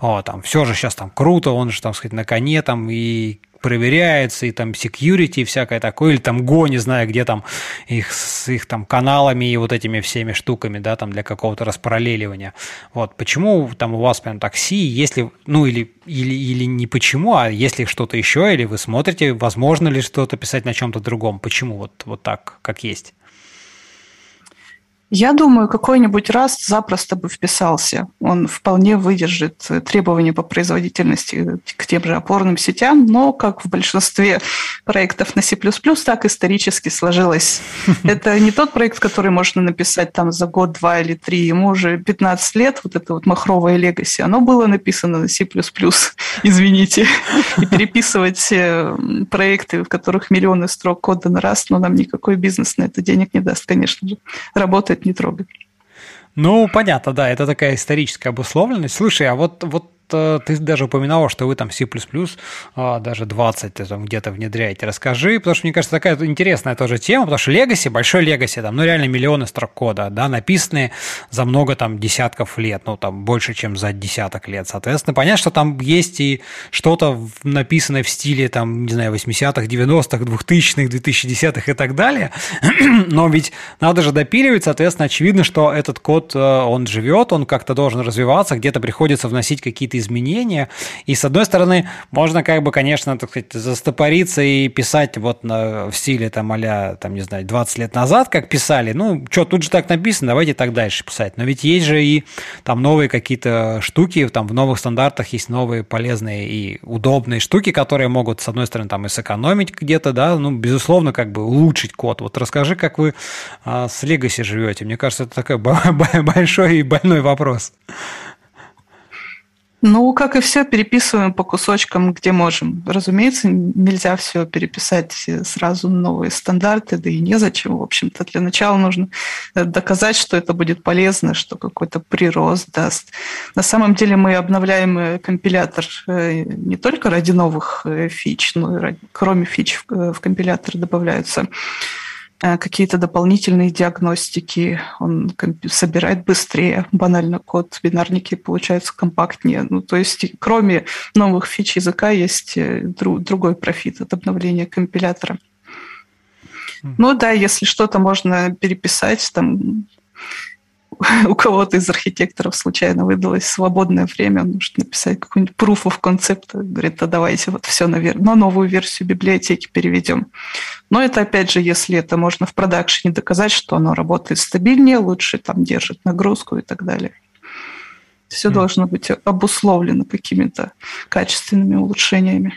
О, там, все же сейчас там круто, он же, там, сказать, на коне там и проверяется, и там security и всякое такое, или там Go, не знаю, где там их с их там каналами и вот этими всеми штуками, да, там для какого-то распараллеливания. Вот, почему там у вас прям такси, если, ну, или, или, или не почему, а если что-то еще, или вы смотрите, возможно ли что-то писать на чем-то другом, почему вот, вот так, как есть? Я думаю, какой-нибудь раз запросто бы вписался. Он вполне выдержит требования по производительности к тем же опорным сетям, но, как в большинстве проектов на C++, так исторически сложилось. Это не тот проект, который можно написать там за год, два или три. Ему уже 15 лет, вот это вот махровое легаси, оно было написано на C++, извините. И переписывать э, проекты, в которых миллионы строк кода на раз, но нам никакой бизнес на это денег не даст, конечно же. Работает не трогать. Ну, понятно, да, это такая историческая обусловленность. Слушай, а вот, вот ты даже упоминала, что вы там C++, а, даже 20 ты там где-то внедряете. Расскажи, потому что, мне кажется, такая интересная тоже тема, потому что Legacy, большой Legacy, там, ну, реально миллионы строк кода, да, написанные за много там десятков лет, ну, там, больше, чем за десяток лет. Соответственно, понятно, что там есть и что-то написанное в стиле, там, не знаю, 80-х, 90-х, 2000-х, 2010-х и так далее, но ведь надо же допиливать, соответственно, очевидно, что этот код, э, он живет, он как-то должен развиваться, где-то приходится вносить какие-то изменения. И с одной стороны, можно как бы, конечно, так сказать, застопориться и писать вот на, в стиле там а там, не знаю, 20 лет назад, как писали. Ну, что, тут же так написано, давайте так дальше писать. Но ведь есть же и там новые какие-то штуки, там в новых стандартах есть новые полезные и удобные штуки, которые могут, с одной стороны, там и сэкономить где-то, да, ну, безусловно, как бы улучшить код. Вот расскажи, как вы а, с Legacy живете. Мне кажется, это такой большой и больной вопрос. Ну, как и все, переписываем по кусочкам, где можем. Разумеется, нельзя все переписать сразу новые стандарты, да и незачем. В общем-то, для начала нужно э, доказать, что это будет полезно, что какой-то прирост даст. На самом деле мы обновляем э, компилятор э, не только ради новых фич, но и ради, кроме фич в компилятор добавляются Э, какие-то дополнительные диагностики, он собирает быстрее, банально код, бинарники получаются компактнее. Ну, то есть кроме новых фич языка есть э, другой профит от обновления компилятора. Ну да, если что-то можно переписать, там у кого-то из архитекторов случайно выдалось свободное время, он может написать какой-нибудь proof of concept, говорит, да давайте вот все на, на новую версию библиотеки переведем. Но это, опять же, если это можно в продакшене доказать, что оно работает стабильнее, лучше там держит нагрузку и так далее. Все mm. должно быть обусловлено какими-то качественными улучшениями.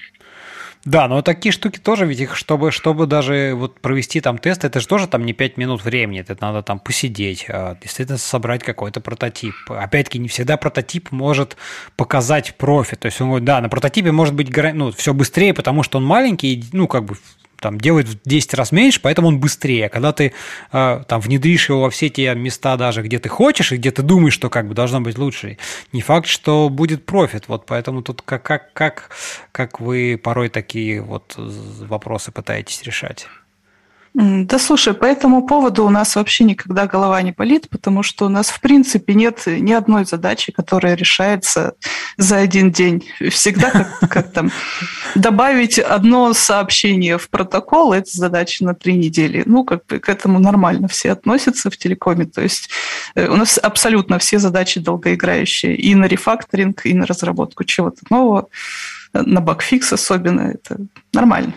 Да, но такие штуки тоже, ведь их, чтобы, чтобы даже вот провести там тест, это же тоже там не 5 минут времени, это надо там посидеть, а действительно собрать какой-то прототип. Опять-таки, не всегда прототип может показать профит. То есть он говорит, да, на прототипе может быть ну, все быстрее, потому что он маленький, ну, как бы там делает в 10 раз меньше, поэтому он быстрее. Когда ты э, там внедришь его во все те места даже, где ты хочешь и где ты думаешь, что как бы должно быть лучше, не факт, что будет профит. Вот поэтому тут как, как, как, как вы порой такие вот вопросы пытаетесь решать? Да слушай, по этому поводу у нас вообще никогда голова не болит, потому что у нас в принципе нет ни одной задачи, которая решается за один день. Всегда как, как там добавить одно сообщение в протокол, это задача на три недели. Ну, как бы к этому нормально все относятся в телекоме. То есть э, у нас абсолютно все задачи долгоиграющие и на рефакторинг, и на разработку чего-то нового, на багфикс особенно. Это нормально.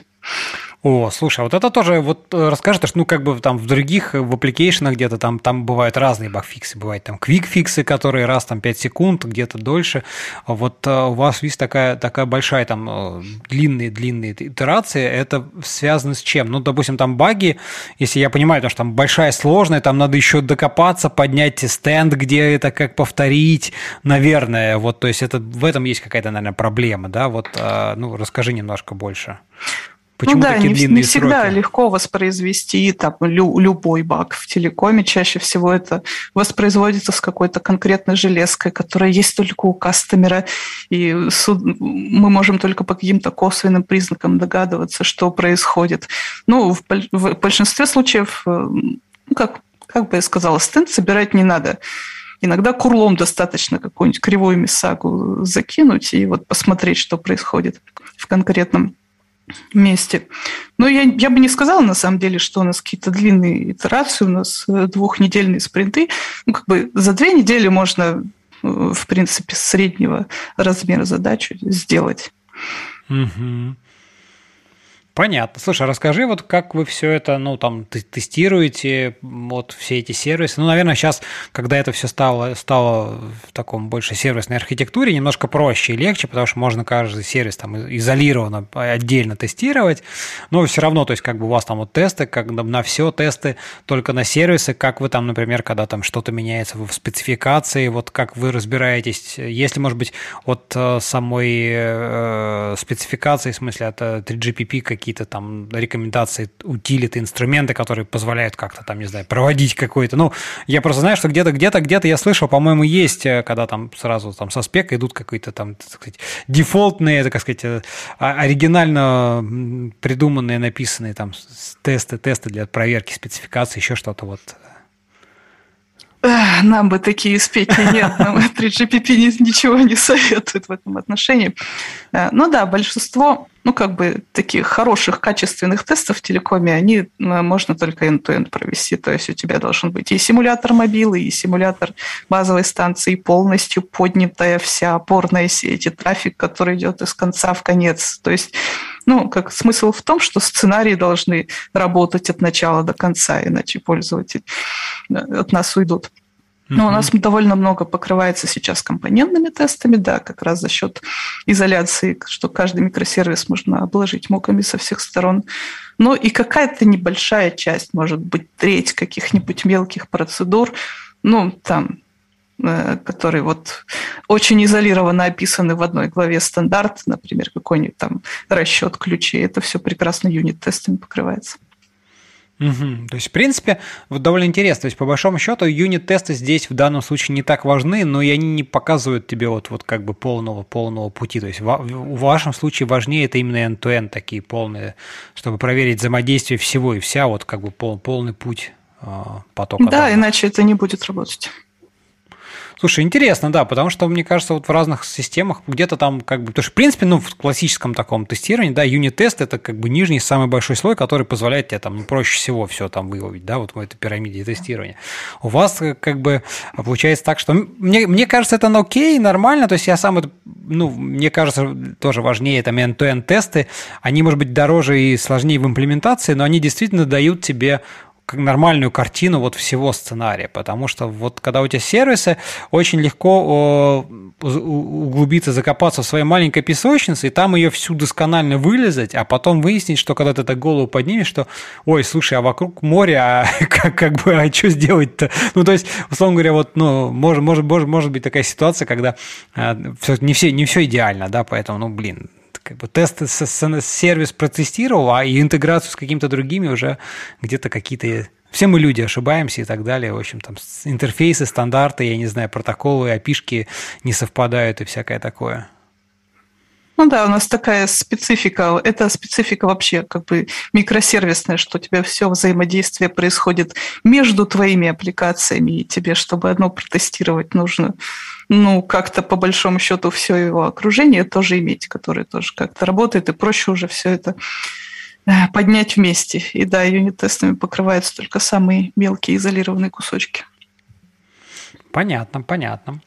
О, слушай, а вот это тоже, вот э, расскажи, что, ну, как бы там в других, в аппликейшенах где-то там, там бывают разные багфиксы, бывают там квикфиксы, которые раз там 5 секунд, где-то дольше. А вот э, у вас есть такая, такая большая там длинные-длинные э, итерации, это связано с чем? Ну, допустим, там баги, если я понимаю, потому что там большая сложная, там надо еще докопаться, поднять стенд, где это как повторить, наверное, вот, то есть это в этом есть какая-то, наверное, проблема, да, вот, ну, расскажи немножко больше. Почему ну да, такие не, длинные не всегда сроки? легко воспроизвести там, лю, любой баг в телекоме. Чаще всего это воспроизводится с какой-то конкретной железкой, которая есть только у кастомера, и суд, мы можем только по каким-то косвенным признакам догадываться, что происходит. Ну, в, в большинстве случаев, э, ну, как, как бы я сказала, стенд собирать не надо. Иногда курлом достаточно какую-нибудь кривую миссагу закинуть и вот посмотреть, что происходит в конкретном месте. Но я, я бы не сказала, на самом деле, что у нас какие-то длинные итерации, у нас э, двухнедельные спринты. Ну, как бы за две недели можно, э, в принципе, среднего размера задачу сделать. Угу. Понятно. Слушай, а расскажи, вот как вы все это, ну, там, тестируете, вот все эти сервисы. Ну, наверное, сейчас, когда это все стало, стало в таком больше сервисной архитектуре, немножко проще и легче, потому что можно каждый сервис там изолированно, отдельно тестировать, но все равно, то есть, как бы у вас там вот тесты, как на все тесты, только на сервисы, как вы там, например, когда там что-то меняется в спецификации, вот как вы разбираетесь, если, может быть, от э, самой э, спецификации, в смысле от 3GPP какие какие-то там рекомендации, утилиты, инструменты, которые позволяют как-то там, не знаю, проводить какой-то. Ну, я просто знаю, что где-то, где-то, где-то я слышал, по-моему, есть, э, когда там сразу там со спека идут какие-то там, так сказать, дефолтные, так сказать, э, оригинально придуманные, написанные там тесты, тесты для проверки спецификации, еще что-то вот нам бы такие спеки нет, нам 3GPP ничего не советует в этом отношении. Э, ну да, большинство, ну как бы таких хороших, качественных тестов в телекоме, они можно только end-to-end провести. То есть у тебя должен быть и симулятор мобилы, и симулятор базовой станции, полностью поднятая вся опорная сеть, и трафик, который идет из конца в конец. То есть ну, как смысл в том, что сценарии должны работать от начала до конца, иначе пользователи э, от нас уйдут. Но у нас довольно много покрывается сейчас компонентными тестами, да, как раз за счет изоляции, что каждый микросервис можно обложить моками со всех сторон. Но и какая-то небольшая часть, может быть, треть каких-нибудь мелких процедур, ну, там, Э, которые вот очень изолированно описаны в одной главе стандарт, например, какой-нибудь там расчет ключей, это все прекрасно юнит-тестами покрывается. Угу. То есть, в принципе, вот довольно интересно. То есть, по большому счету, юнит-тесты здесь в данном случае не так важны, но и они не показывают тебе вот, вот как бы полного, полного пути. То есть, в, в вашем случае важнее это именно end-to-end такие полные, чтобы проверить взаимодействие всего и вся, вот как бы пол, полный путь э, потока. Да, данных. иначе это не будет работать. Слушай, интересно, да, потому что, мне кажется, вот в разных системах где-то там как бы... Потому что, в принципе, ну, в классическом таком тестировании, да, юнит-тест – это как бы нижний, самый большой слой, который позволяет тебе там проще всего все там выловить, да, вот в этой пирамиде тестирования. У вас э, как бы получается так, что... Мне, мне кажется, это ну, окей, нормально, то есть я сам это... Ну, мне кажется, тоже важнее там end-to-end тесты, они, может быть, дороже и сложнее в имплементации, но они действительно дают тебе нормальную картину вот всего сценария, потому что вот когда у тебя сервисы, очень легко углубиться, закопаться в своей маленькой песочнице, и там ее всю досконально вылезать, а потом выяснить, что когда ты так голову поднимешь, что, ой, слушай, а вокруг море, а как, как бы, а что сделать-то? Ну, то есть, условно говоря, вот, ну, может, может, может, может быть такая ситуация, когда все, не, все, не все идеально, да, поэтому, ну, блин, как бы тесты сервис протестировал, а и интеграцию с какими-то другими уже где-то какие-то все мы люди, ошибаемся и так далее. В общем, там интерфейсы, стандарты, я не знаю, протоколы, опишки не совпадают и всякое такое. Ну да, у нас такая специфика. Это специфика вообще как бы микросервисная, что у тебя все взаимодействие происходит между твоими аппликациями, и тебе, чтобы одно протестировать, нужно ну, как-то по большому счету все его окружение тоже иметь, которое тоже как-то работает, и проще уже все это э, поднять вместе. И да, юнит-тестами покрываются только самые мелкие изолированные кусочки. Понятно, понятно.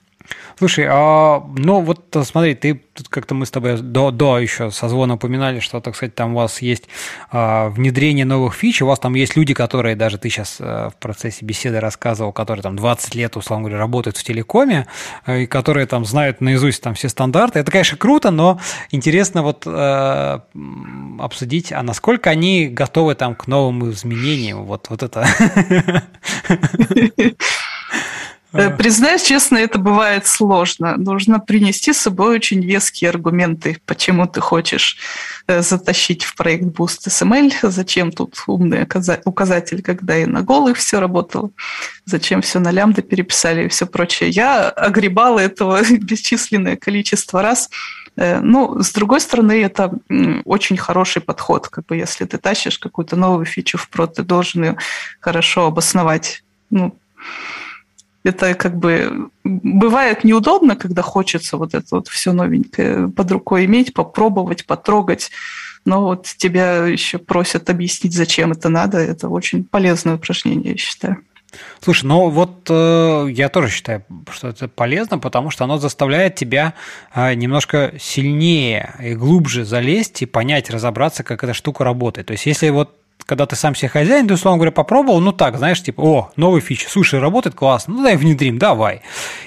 Слушай, а, ну вот смотри, ты тут как-то мы с тобой до, до еще созвона упоминали, что, так сказать, там у вас есть а, внедрение новых фич, у вас там есть люди, которые, даже ты сейчас а, в процессе беседы рассказывал, которые там 20 лет, условно говоря, работают в телекоме, а, и которые там знают наизусть там все стандарты. Это, конечно, круто, но интересно вот а, обсудить, а насколько они готовы там к новым изменениям, вот, вот это. Э, признаюсь честно, это бывает сложно. Нужно принести с собой очень веские аргументы, почему ты хочешь э, затащить в проект Boost SML, зачем тут умный указатель, когда и на голых все работало, зачем все на лямбда переписали и все прочее. Я огребала этого бесчисленное количество раз. Э, ну, с другой стороны, это очень хороший подход. Как бы если ты тащишь какую-то новую фичу в прод, ты должен ее хорошо обосновать. Ну, это как бы бывает неудобно, когда хочется вот это вот все новенькое под рукой иметь, попробовать, потрогать. Но вот тебя еще просят объяснить, зачем это надо. Это очень полезное упражнение, я считаю. Слушай, ну вот э, я тоже считаю, что это полезно, потому что оно заставляет тебя э, немножко сильнее и глубже залезть и понять, разобраться, как эта штука работает. То есть, если вот когда ты сам себе хозяин, ты, условно говоря, попробовал, ну так, знаешь, типа, о, новый фича, слушай, работает классно, ну дай внедрим, давай.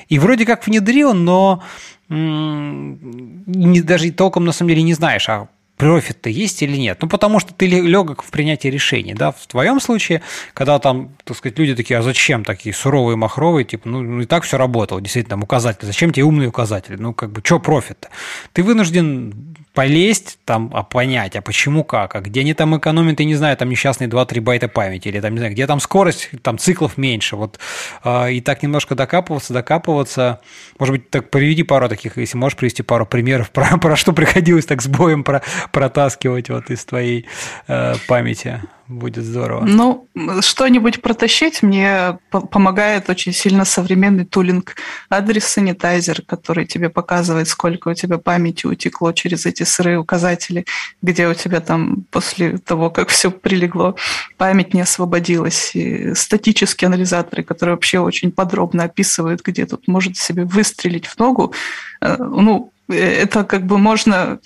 И вроде как внедрил, но не, даже толком на самом деле не знаешь, а профит-то есть или нет? Ну, потому что ты легок в принятии решений, да, в твоем случае, когда там, так сказать, люди такие, а зачем такие суровые, махровые, типа, ну, ну и так все работало, действительно, там указатели, зачем тебе умные указатели? Ну, как бы, что профит-то? Ты вынужден полезть, там, а понять, а почему как, а где они там экономят, я не знаю, там несчастные 2-3 байта памяти, или там, не знаю, где там скорость, там циклов меньше, вот, э, и так немножко докапываться, докапываться, может быть, так приведи пару таких, если можешь привести пару примеров, про, про что приходилось так с боем про, протаскивать вот из твоей э, памяти будет здорово. Ну, что-нибудь протащить мне помогает очень сильно современный тулинг адрес санитайзер, который тебе показывает, сколько у тебя памяти утекло через эти сырые указатели, где у тебя там после того, как все прилегло, память не освободилась. И статические анализаторы, которые вообще очень подробно описывают, где тут может себе выстрелить в ногу, э, ну, э, это как бы можно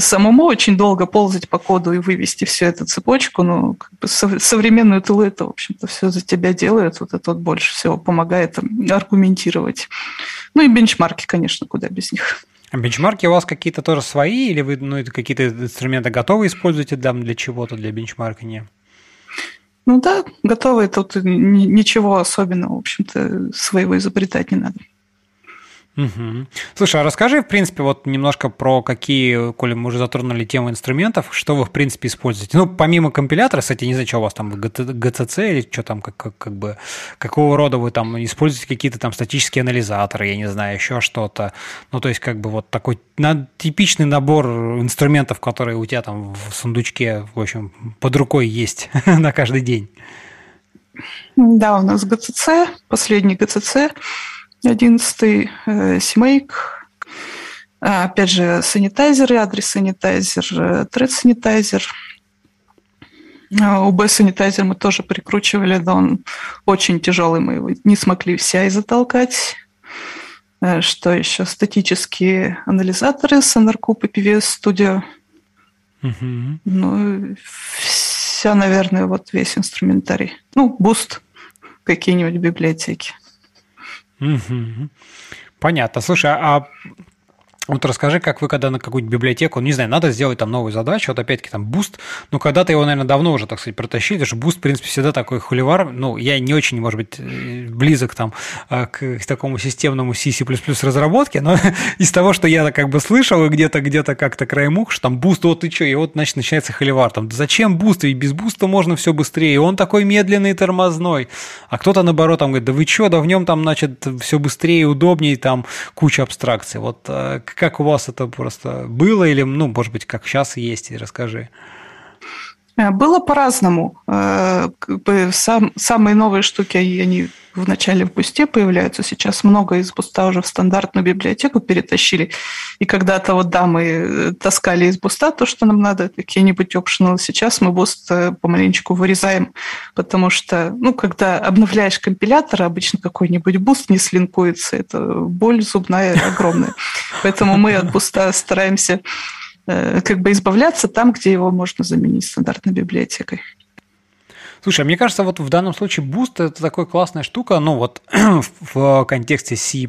самому очень долго ползать по коду и вывести всю эту цепочку, но как бы современную тулы это, в общем-то, все за тебя делают. Вот это вот больше всего помогает аргументировать. Ну и бенчмарки, конечно, куда без них. А бенчмарки у вас какие-то тоже свои, или вы ну, какие-то инструменты готовы используете там для чего-то, для бенчмаркания? Ну да, готовые, тут ничего особенного, в общем-то, своего изобретать не надо. Угу. Слушай, а расскажи, в принципе, вот немножко про какие, коли мы уже затронули тему инструментов, что вы, в принципе, используете. Ну, помимо компилятора, кстати, не знаю, что у вас там, ГЦЦ или что там, как, как, как бы, какого рода вы там используете какие-то там статические анализаторы, я не знаю, еще что-то. Ну, то есть, как бы вот такой на, типичный набор инструментов, которые у тебя там в сундучке, в общем, под рукой есть на каждый день. Да, у нас ГЦЦ, последний ГЦЦ. 11 э, а, опять же, санитайзеры, address sanitizer, э, thread sanitizer. А, UB sanitizer мы тоже прикручивали, да он очень тяжелый, мы его не смогли в CI затолкать. Э, что еще? Статические анализаторы SonarQube и PVS Studio. Угу. Ну, вся, наверное, вот весь инструментарий. Ну, Boost, какие-нибудь библиотеки. Понятно. Слушай, а вот расскажи, как вы когда на какую-нибудь библиотеку, не знаю, надо сделать там новую задачу, вот опять-таки там Boost, ну когда-то его, наверное, давно уже, так сказать, протащили, потому что Boost, в принципе, всегда такой холивар, ну, я не очень, может быть, э, близок там э, к такому системному C++ разработке, но из того, что я как бы слышал и где-то где-то как-то краем ух, что там Boost, вот и что, и вот, значит, начинается холивар, там, зачем Boost, ведь без Boost а можно все быстрее, и он такой медленный тормозной, а кто-то, наоборот, там говорит, да вы что, да в нем там, значит, все быстрее, удобнее, там куча абстракций, вот э, как у вас это просто было или, ну, может быть, как сейчас есть, расскажи. Э, было по-разному. Э, сам, самые новые штуки, они в начале в Boost е появляются. Сейчас много из Boost а уже в стандартную библиотеку перетащили. И когда-то вот да, мы э, таскали из Boost а то, что нам надо, какие-нибудь optional ы. Сейчас мы Boost помаленечку вырезаем, потому что, ну, когда обновляешь компилятор, обычно какой-нибудь Boost не слинкуется. Это боль зубная огромная. Поэтому мы от Boost а стараемся как бы избавляться там, где его можно заменить стандартной библиотекой. Слушай, а мне кажется, вот в данном случае Boost – это такая классная штука, ну вот в контексте C++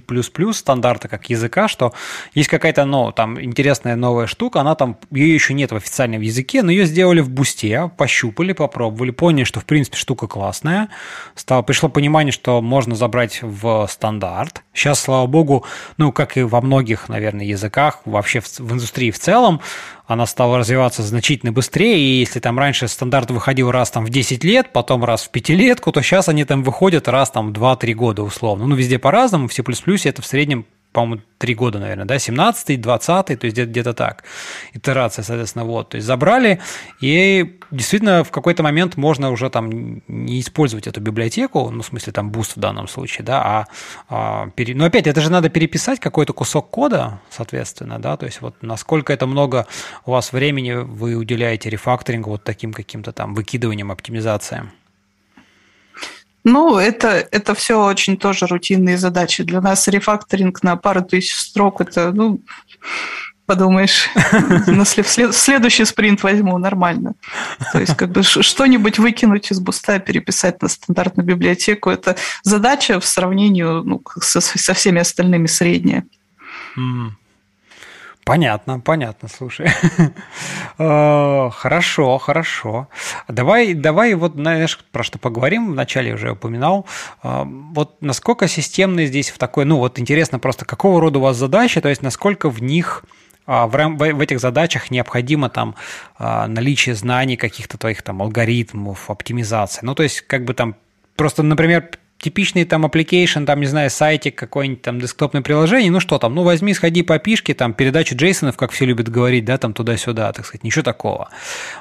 стандарта как языка, что есть какая-то, ну, там интересная новая штука, она там, ее еще нет в официальном языке, но ее сделали в Boost е, пощупали, попробовали, поняли, что в принципе штука классная, стало, пришло понимание, что можно забрать в стандарт. Сейчас, слава богу, ну, как и во многих, наверное, языках, вообще в, в индустрии в целом, она стала развиваться значительно быстрее, и если там раньше стандарт выходил раз там в 10 лет, потом раз в пятилетку, то сейчас они там выходят раз там в 2-3 года условно. Ну, везде по-разному, в C++ это в среднем по-моему, три года, наверное, да, 17-й, 20-й, то есть где-то, где так, итерация, соответственно, вот, то есть забрали, и действительно в какой-то момент можно уже там не использовать эту библиотеку, ну, в смысле, там, Boost в данном случае, да, а, а пере... но опять, это же надо переписать какой-то кусок кода, соответственно, да, то есть вот насколько это много у вас времени вы уделяете рефакторингу вот таким каким-то там выкидыванием, оптимизациям. Ну, это, это все очень тоже рутинные задачи. Для нас рефакторинг на пару тысяч строк – это, ну, подумаешь, на следующий спринт возьму, нормально. То есть как бы что-нибудь выкинуть из буста, переписать на стандартную библиотеку – это задача в сравнении ну, со, со всеми остальными средняя. Понятно, понятно, слушай. Э, хорошо, хорошо. Давай, давай вот, знаешь, про что поговорим. Вначале уже упоминал. Э, вот насколько системный здесь в такой, ну вот интересно просто, какого рода у вас задачи, то есть насколько в них а, в, этих задачах необходимо там а, наличие знаний каких-то твоих там алгоритмов, оптимизации. Ну, то есть, как бы там просто, например, типичный там application, там, не знаю, сайтик, какой-нибудь там десктопное приложение, ну что там, ну возьми, сходи по пишке, там, передачу джейсонов, как все любят говорить, да, там туда-сюда, так сказать, ничего такого.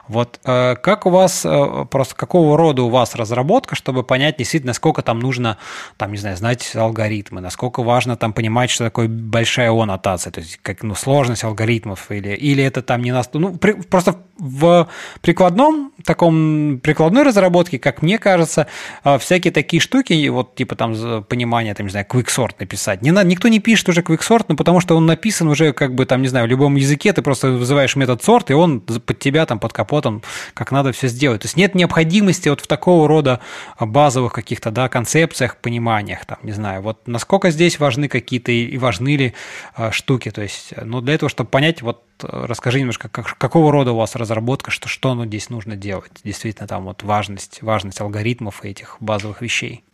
Вот э, как у вас, э, просто какого рода у вас разработка, чтобы понять действительно, сколько там нужно, там, не знаю, знать алгоритмы, насколько важно там понимать, что такое большая аннотация, то есть как, ну, сложность алгоритмов, или, или это там не нас, ну, при, просто в прикладном, таком прикладной разработке, как мне кажется, э, всякие такие штуки, вот типа там понимание, там, не знаю, quicksort написать. Не надо, никто не пишет уже quicksort, ну, потому что он написан уже как бы там, не знаю, в любом языке, ты просто вызываешь метод sort, и он под тебя там, под капотом, как надо все сделать. То есть нет необходимости вот в такого рода базовых каких-то, да, концепциях, пониманиях, там, не знаю, вот насколько здесь важны какие-то и важны ли а, штуки, то есть, ну, для этого, чтобы понять, вот расскажи немножко, как, какого рода у вас разработка, что, что ну, здесь нужно делать, действительно, там вот важность, важность алгоритмов и этих базовых вещей.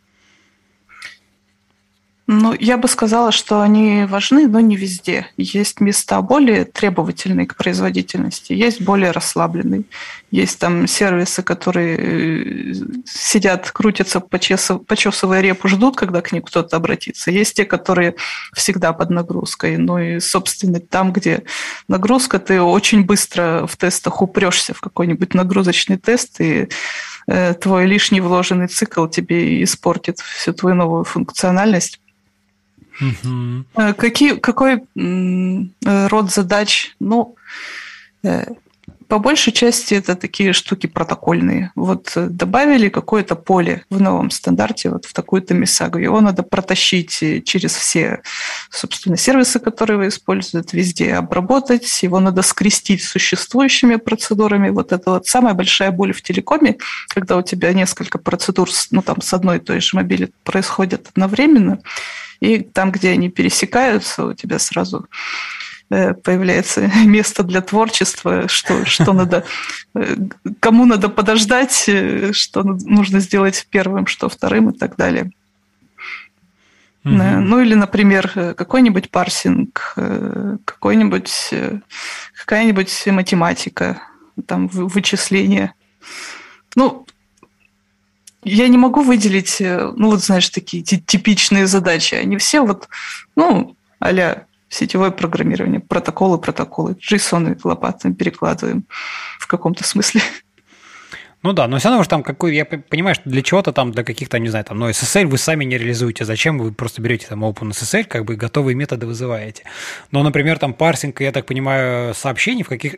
Ну, я бы сказала, что они важны, но не везде. Есть места более требовательные к производительности, есть более расслабленные. Есть там сервисы, которые э, сидят, крутятся, почесывая репу, ждут, когда к ним кто-то обратится. Есть те, которые всегда под нагрузкой. Ну и, собственно, там, где нагрузка, ты очень быстро в тестах упрешься в какой-нибудь нагрузочный тест, и э, твой лишний вложенный цикл тебе испортит всю твою новую функциональность. Угу. Какие, какой э, род задач? Ну, э, по большей части это такие штуки протокольные. Вот добавили какое-то поле в новом стандарте, вот в такую-то мисагу. Его надо протащить через все, собственно, сервисы, которые вы используете, везде обработать. Его надо скрестить с существующими процедурами. Вот это вот самая большая боль в телекоме, когда у тебя несколько процедур ну, там, с одной и той же мобили происходят одновременно. И там, где они пересекаются, у тебя сразу э, появляется место для творчества, что, что надо, э, кому надо подождать, э, что нужно сделать первым, что вторым и так далее. Угу. Ну или, например, какой-нибудь парсинг, какой-нибудь, какая-нибудь математика, там вычисление. Ну, я не могу выделить, э, ну вот знаешь, такие типичные задачи. Они все вот, ну, а сетевое программирование, протоколы, протоколы, JSON лопатами перекладываем в каком-то смысле. Ну да, но все равно же там какой, я понимаю, что для чего-то там, для каких-то, не знаю, там, но SSL вы сами не реализуете. Зачем вы просто берете там OpenSSL, как бы готовые методы вызываете. Но, например, там парсинг, я так понимаю, сообщений в каких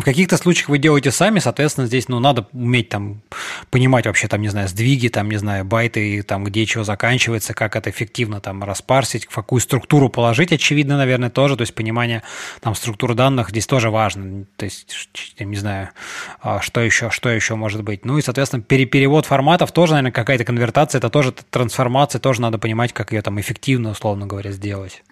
в каких-то случаях вы делаете сами, соответственно, здесь, ну, надо уметь там понимать вообще, там, не знаю, сдвиги, там, не знаю, байты, там, где чего заканчивается, как это эффективно там распарсить, в какую структуру положить, очевидно, наверное, тоже, то есть понимание там структуры данных здесь тоже важно, то есть, не знаю, а, что еще, что еще может быть. Ну и, соответственно, перевод форматов тоже, наверное, какая-то конвертация, это тоже трансформация, тоже надо понимать, как ее там эффективно, условно говоря, сделать.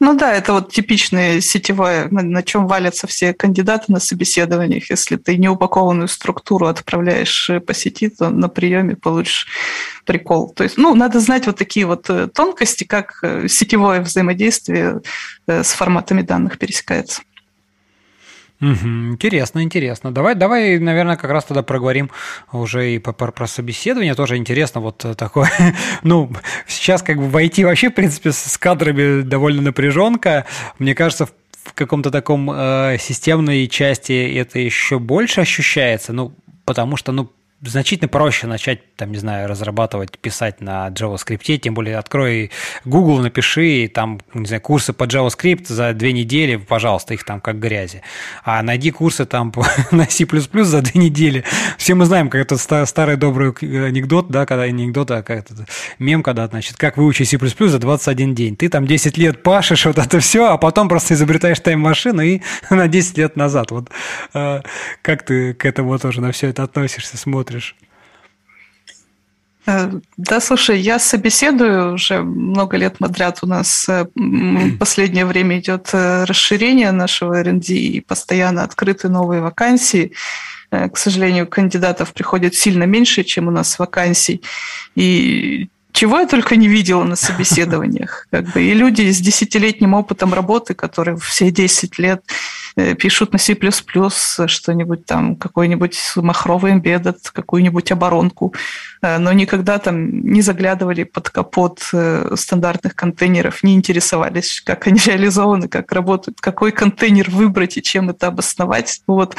Ну да, это вот типичное сетевое, на, на чем валятся все кандидаты на собеседованиях. Если ты неупакованную структуру отправляешь э, по сети, то на приеме получишь прикол. То есть, ну, надо знать вот такие вот э, тонкости, как э, сетевое взаимодействие с форматами данных пересекается. Угу, интересно, интересно. Давай, давай, наверное, как раз тогда проговорим уже и по, про, про собеседование. Тоже интересно вот такое. ну, сейчас как бы войти вообще, в принципе, с кадрами довольно напряженка. Мне кажется, в каком-то таком э, системной части это еще больше ощущается. Ну, потому что, ну, значительно проще начать, там, не знаю, разрабатывать, писать на JavaScript, тем более открой Google, напиши, там, не знаю, курсы по JavaScript за две недели, пожалуйста, их там как грязи. А найди курсы там на C++ за две недели. Все мы знаем, как это старый добрый анекдот, да, когда анекдот, а как это мем, когда, значит, как выучить C++ за 21 день. Ты там 10 лет пашешь вот это все, а потом просто изобретаешь тайм-машину и на 10 лет назад. Вот э, как ты к этому тоже на все это относишься, смотришь? Смотришь? Э, да, слушай, я собеседую уже много лет подряд. У нас э, в последнее время идет э, расширение нашего R&D и постоянно открыты новые вакансии. К сожалению, кандидатов приходит сильно меньше, чем у нас вакансий. И чего я только не видела на собеседованиях. Как бы, и люди с десятилетним опытом работы, которые все 10 лет Э, пишут на C++ что-нибудь там, какой-нибудь махровый эмбеддед, какую-нибудь оборонку, э, но никогда там не заглядывали под капот э, стандартных контейнеров, не интересовались, как они реализованы, как работают, какой контейнер выбрать и чем это обосновать. Вот.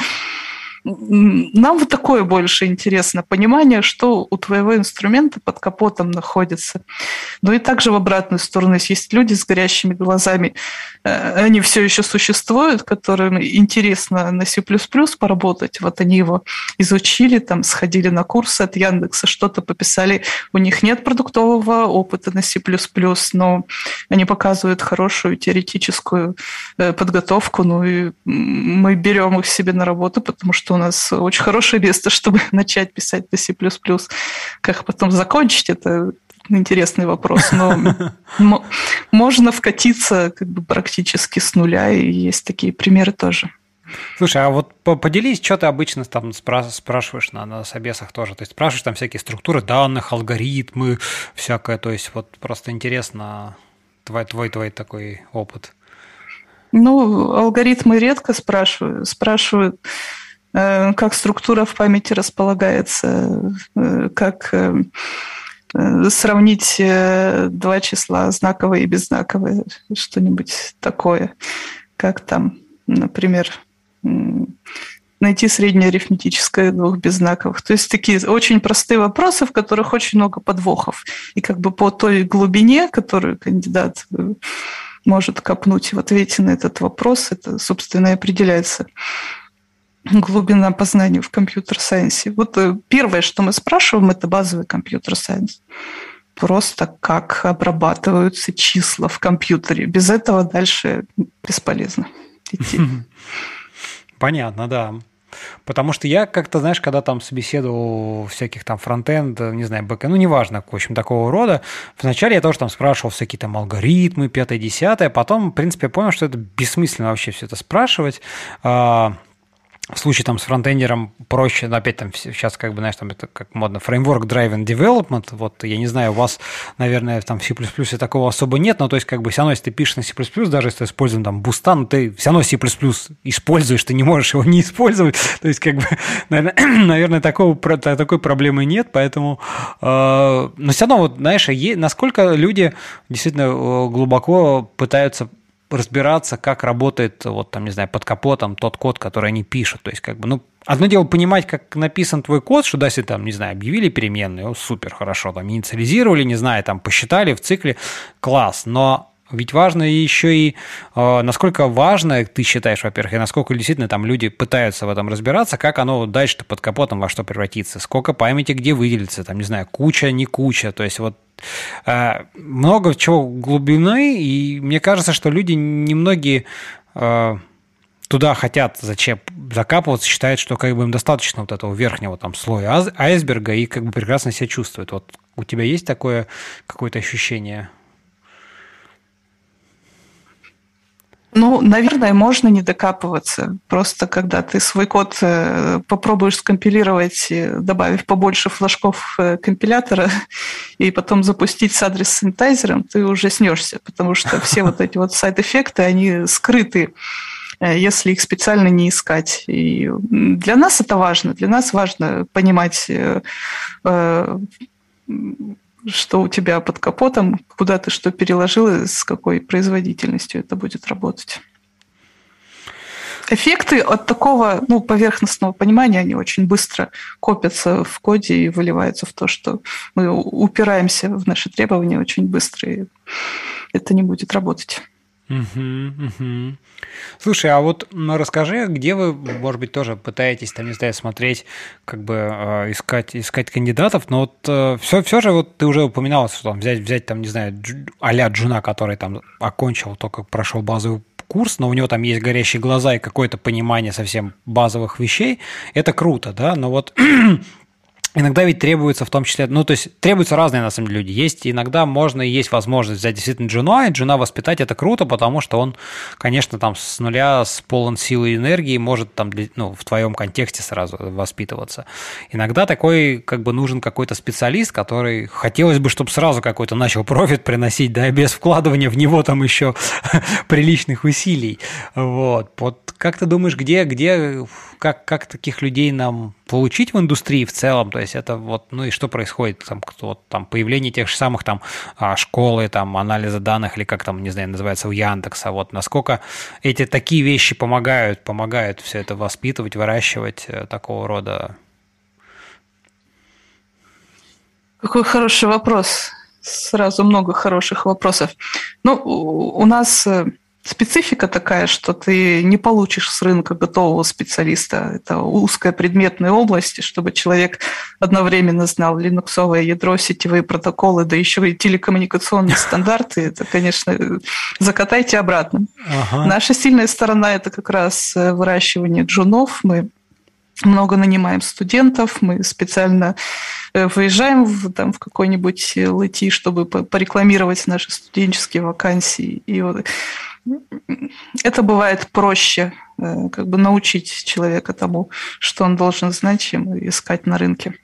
Нам вот такое больше интересно, понимание, что у твоего инструмента под капотом находится. Но и также в обратную сторону, есть люди с горящими глазами, э, они все еще существуют, которым интересно на C++ поработать. Вот они его изучили, там, сходили на курсы от Яндекса, что-то пописали. У них нет продуктового опыта на C++, но они показывают хорошую теоретическую э, подготовку, ну и мы берем их себе на работу, потому что что у нас очень хорошее место, чтобы начать писать на C++. Как потом закончить, это интересный вопрос, но можно вкатиться как бы практически с нуля, и есть такие примеры тоже. Слушай, а вот поделись, что ты обычно там спрашиваешь на, на собесах тоже? То есть спрашиваешь там всякие структуры данных, алгоритмы, всякое. То есть вот просто интересно твой, твой, твой такой опыт. Ну, алгоритмы редко спрашивают. Спрашивают, как структура в памяти располагается, э, как э, сравнить два числа, знаковые и беззнаковые, что-нибудь такое, как там, например, найти среднее арифметическое двух беззнаковых. То есть такие очень простые вопросы, в которых очень много подвохов. И как бы по той глубине, которую кандидат может копнуть в ответе на этот вопрос, это, собственно, и определяется глубина познания в компьютер-сайенсе. Вот э, первое, что мы спрашиваем, это базовый компьютер-сайенс. Просто как обрабатываются числа в компьютере. Без этого дальше бесполезно идти. Понятно, да. Потому что я как-то, знаешь, когда там собеседовал всяких там фронтенд, не знаю, бэк, ну, неважно, в общем, такого рода, вначале я тоже там спрашивал всякие там алгоритмы, пятое, десятое, потом, в принципе, я понял, что это бессмысленно вообще все это спрашивать. В случае там с фронтендером проще, но опять там сейчас как бы, знаешь, там это как модно, framework driven development, вот я не знаю, у вас, наверное, там в C++ такого особо нет, но то есть как бы все равно, если ты пишешь на C++, даже если ты используешь там бустан, ты все равно C++ используешь, ты не можешь его не использовать, то есть как бы, наверное, наверное такого, такой проблемы нет, поэтому, э, но все равно, вот, знаешь, насколько люди действительно э, глубоко пытаются разбираться, как работает, вот там, не знаю, под капотом тот код, который они пишут. То есть, как бы, ну, одно дело понимать, как написан твой код, что, да, если там, не знаю, объявили переменную, супер, хорошо, там, инициализировали, не знаю, там, посчитали в цикле, класс, но ведь важно еще и, э, насколько важно ты считаешь, во-первых, и насколько действительно там люди пытаются в этом разбираться, как оно дальше-то под капотом во что превратится, сколько памяти где выделится, там, не знаю, куча, не куча, то есть вот э, много чего глубины, и мне кажется, что люди немногие э, туда хотят зачем закапываться, считают, что как бы им достаточно вот этого верхнего там слоя айсберга и как бы прекрасно себя чувствуют. Вот у тебя есть такое какое-то ощущение? Ну, наверное, можно не докапываться. Просто когда ты свой код э, попробуешь скомпилировать, добавив побольше флажков э, компилятора, и потом запустить с адрес-синтайзером, ты уже снешься, потому что все вот эти вот сайд-эффекты, они скрыты э, если их специально не искать. И для нас это важно. Для нас важно понимать что у тебя под капотом, куда ты что переложил и с какой производительностью это будет работать. эффекты от такого ну, поверхностного понимания, они очень быстро копятся в коде и выливаются в то, что мы упираемся в наши требования очень быстро, и это не будет работать. Угу, угу. Слушай, а вот ну, расскажи, где вы, может быть, тоже пытаетесь, там, не знаю, смотреть, как бы э, искать, искать кандидатов, но вот э, все, все же вот ты уже упоминал, что там взять, взять там, не знаю, а-ля Джуна, который там окончил, только прошел базовый курс, но у него там есть горящие глаза и какое-то понимание совсем базовых вещей, это круто, да, но вот Иногда ведь требуется в том числе, ну, то есть требуются разные, на самом деле, люди. Есть иногда можно и есть возможность взять действительно джуна, и джуна воспитать, это круто, потому что он, конечно, там с нуля, с полон силы и энергии может там, ну, в твоем контексте сразу воспитываться. Иногда такой, как бы, нужен какой-то специалист, который хотелось бы, чтобы сразу какой-то начал профит приносить, да, без вкладывания в него там еще приличных усилий. Вот. Вот как ты думаешь, где, где, как, как таких людей нам получить в индустрии в целом, то есть это вот, ну и что происходит, там, кто, там появление тех же самых там а, школы, там анализа данных или как там, не знаю, называется у Яндекса, вот насколько эти такие вещи помогают, помогают все это воспитывать, выращивать э, такого рода. Какой хороший вопрос. Сразу много хороших вопросов. Ну, у нас э, специфика такая, что ты не получишь с рынка готового специалиста. Это узкая предметная область, чтобы человек одновременно знал линуксовое ядро, сетевые протоколы, да еще и телекоммуникационные стандарты. Это, конечно, закатайте обратно. Ага. Наша сильная сторона – это как раз э, выращивание джунов. Мы много нанимаем студентов, мы специально э, выезжаем в, там, в какой-нибудь лэти, чтобы порекламировать наши студенческие вакансии. И вот это бывает проще, э, как бы научить человека тому, что он должен знать, чем искать на рынке.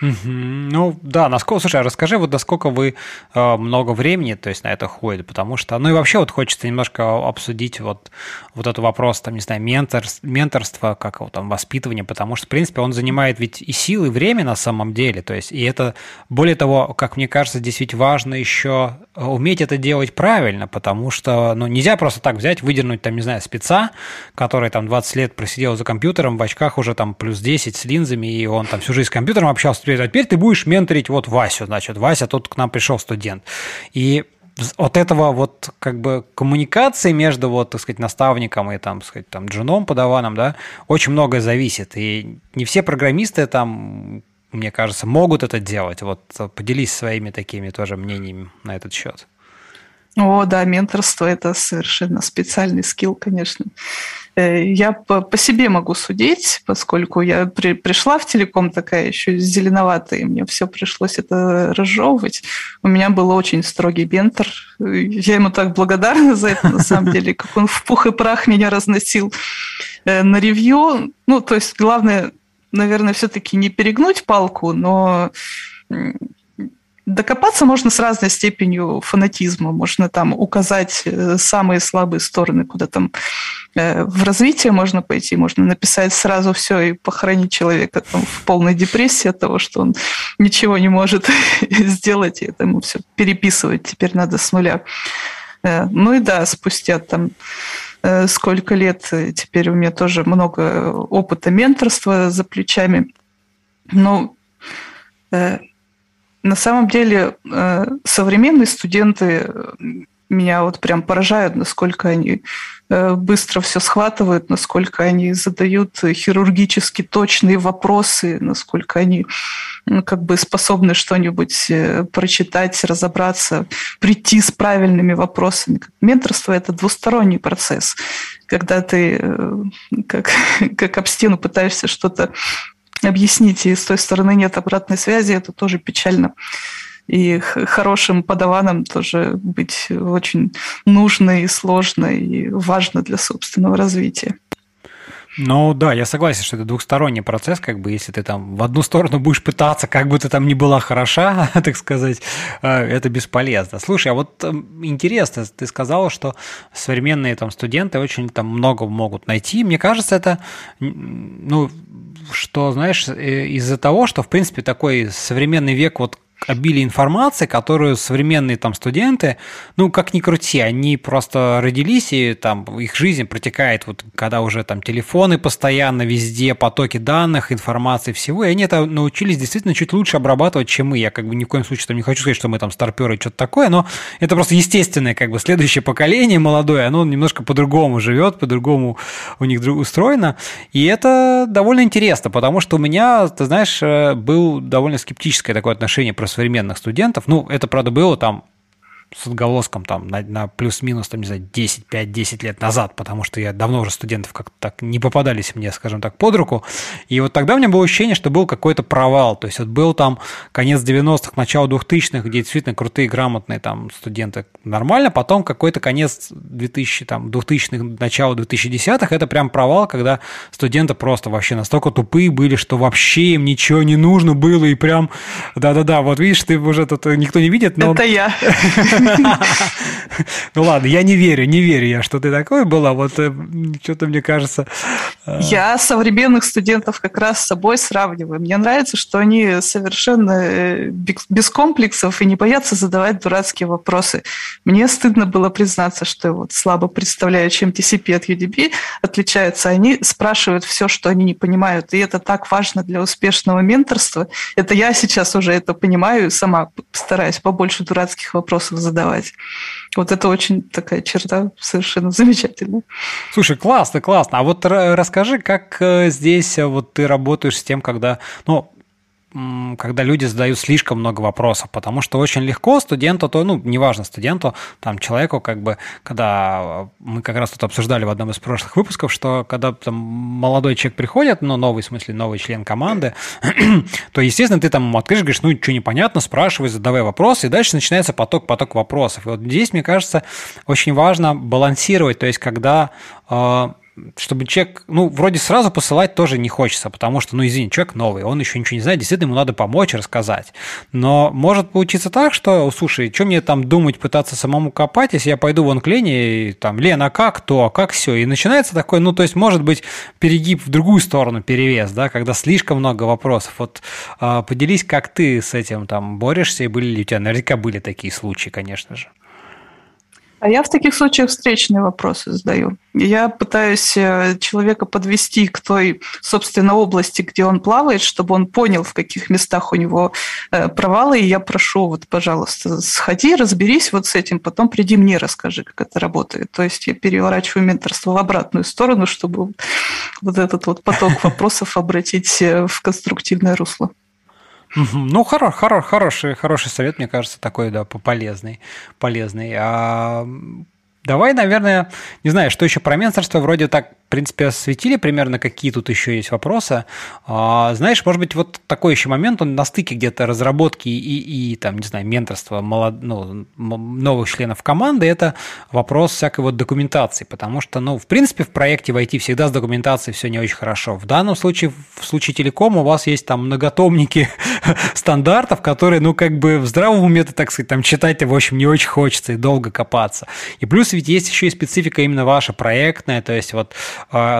Ну да, насколько, слушай, а расскажи, вот насколько вы э, много времени, то есть на это ходит, потому что, ну и вообще вот хочется немножко обсудить вот, вот этот вопрос, там, не знаю, ментор, менторства, как его там, воспитывание, потому что, в принципе, он занимает ведь и силы, и время на самом деле, то есть, и это, более того, как мне кажется, действительно важно еще уметь это делать правильно, потому что, ну, нельзя просто так взять, выдернуть, там, не знаю, спеца, который там 20 лет просидел за компьютером, в очках уже там плюс 10 с линзами, и он там всю жизнь с компьютером общался, теперь, а теперь ты будешь менторить вот Васю, значит, Вася, тут к нам пришел студент. И от этого вот как бы коммуникации между вот, так сказать, наставником и там, так сказать, там джуном, подаваном, да, очень многое зависит. И не все программисты там, мне кажется, могут это делать. Вот поделись своими такими тоже мнениями на этот счет. О, да, менторство – это совершенно специальный скилл, конечно. Э, я по, себе могу судить, поскольку я при, пришла в телеком такая еще зеленоватая, и мне все пришлось это разжевывать. У меня был очень строгий бентер. Я ему так благодарна за это, на самом деле, как он в пух и прах меня разносил э, на ревью. Ну, то есть, главное, наверное, все-таки не перегнуть палку, но Докопаться можно с разной степенью фанатизма. Можно там указать э, самые слабые стороны, куда там э, в развитие можно пойти, можно написать сразу все и похоронить человека там, в полной депрессии от того, что он ничего не может сделать, и это ему все переписывать теперь надо с нуля. Э, ну и да, спустя там сколько лет, теперь у меня тоже много опыта менторства за плечами. Но на самом деле э, современные студенты э, меня вот прям поражают, насколько они э, быстро все схватывают, насколько они задают хирургически точные вопросы, насколько они как бы способны что-нибудь прочитать, разобраться, прийти с правильными вопросами. Менторство – это двусторонний процесс. Когда ты как, как об стену пытаешься что-то объясните, и с той стороны нет обратной связи, это тоже печально. И хорошим подаваном тоже быть очень нужно и сложно, и важно для собственного развития. Ну да, я согласен, что это двухсторонний процесс, как бы если ты там в одну сторону будешь пытаться, как бы ты там ни была хороша, так сказать, э, это бесполезно. Слушай, а вот эм, интересно, ты сказала, что современные там студенты очень там много могут найти. Мне кажется, это, ну, что, знаешь, э, из-за того, что, в принципе, такой современный век вот обилие информации, которую современные там студенты, ну, как ни крути, они просто родились, и там их жизнь протекает, вот когда уже там телефоны постоянно везде, потоки данных, информации, всего, и они это научились действительно чуть лучше обрабатывать, чем мы. Я как бы ни в коем случае там не хочу сказать, что мы там старперы что-то такое, но это просто естественное, как бы следующее поколение молодое, оно немножко по-другому живет, по-другому у них устроено, и это довольно интересно, потому что у меня, ты знаешь, э, был довольно скептическое такое отношение про современных студентов. Ну, это, правда, было там с отголоском там на, на плюс-минус, там, не знаю, 10, 5-10 лет назад, потому что я давно уже студентов как-то так не попадались мне, скажем так, под руку. И вот тогда у меня было ощущение, что был какой-то провал. То есть вот был там конец 90-х, начало 2000-х, где действительно крутые, грамотные там студенты нормально, потом какой-то конец 2000, там, 2000-х, начало 2010-х, это прям провал, когда студенты просто вообще настолько тупые были, что вообще им ничего не нужно было, и прям, да-да-да, вот видишь, ты уже тут никто не видит, но... Это я. Ну ладно, я не верю, не верю я, что ты такой была. Вот э, что-то мне кажется... Э, я современных студентов как раз с собой сравниваю. Мне нравится, что они совершенно э, без комплексов и не боятся задавать дурацкие вопросы. Мне стыдно было признаться, что я вот слабо представляю, чем TCP от UDP отличаются. Они спрашивают все, что они не понимают. И это так важно для успешного менторства. Это я сейчас уже это понимаю, сама стараюсь побольше дурацких вопросов задавать задавать. Вот это очень такая черта совершенно замечательная. Слушай, классно, классно. А вот расскажи, как э, здесь э, вот ты работаешь с тем, когда, ну, когда люди задают слишком много вопросов, потому что очень легко студенту, то, ну, неважно студенту, там, человеку, как бы, когда мы как раз тут обсуждали в одном из прошлых выпусков, что когда там молодой человек приходит, ну, новый, в смысле, новый член команды, то, естественно, ты там открываешь, говоришь, ну, что непонятно, спрашивай, задавай вопросы, и дальше начинается поток-поток вопросов. И вот здесь, мне кажется, очень важно балансировать, то есть, когда э, чтобы человек, ну, вроде сразу посылать тоже не хочется, потому что, ну, извини, человек новый, он еще ничего не знает, действительно, ему надо помочь, рассказать. Но может получиться так, что, слушай, что мне там думать, пытаться самому копать, если я пойду вон к Лене, и там, Лена, а как то, а как все? И начинается такой, ну, то есть, может быть, перегиб в другую сторону, перевес, да, когда слишком много вопросов. Вот а, поделись, как ты с этим там борешься, и были ли у тебя, наверняка были такие случаи, конечно же. А я в таких случаях встречные вопросы задаю. Я пытаюсь э, человека подвести к той, собственно, области, где он плавает, чтобы он понял, в каких местах у него э, провалы. И я прошу, вот, пожалуйста, сходи, разберись вот с этим, потом приди мне, расскажи, как это работает. То есть я переворачиваю менторство в обратную сторону, чтобы вот этот вот поток вопросов обратить э, в конструктивное русло. Ну, хоро, хоро, хороший, хороший совет, мне кажется, такой, да, полезный. полезный. А давай, наверное, не знаю, что еще про менторство, вроде так принципе, осветили примерно, какие тут еще есть вопросы. А, знаешь, может быть, вот такой еще момент, он на стыке где-то разработки и, и там, не знаю, менторства молод... ну, новых членов команды, это вопрос всякой вот документации, потому что, ну, в принципе, в проекте в IT всегда с документацией все не очень хорошо. В данном случае, в случае телекома у вас есть там многотомники стандартов, которые, ну, как бы в здравом уме, так сказать, там читать, в общем, не очень хочется и долго копаться. И плюс ведь есть еще и специфика именно ваша проектная, то есть вот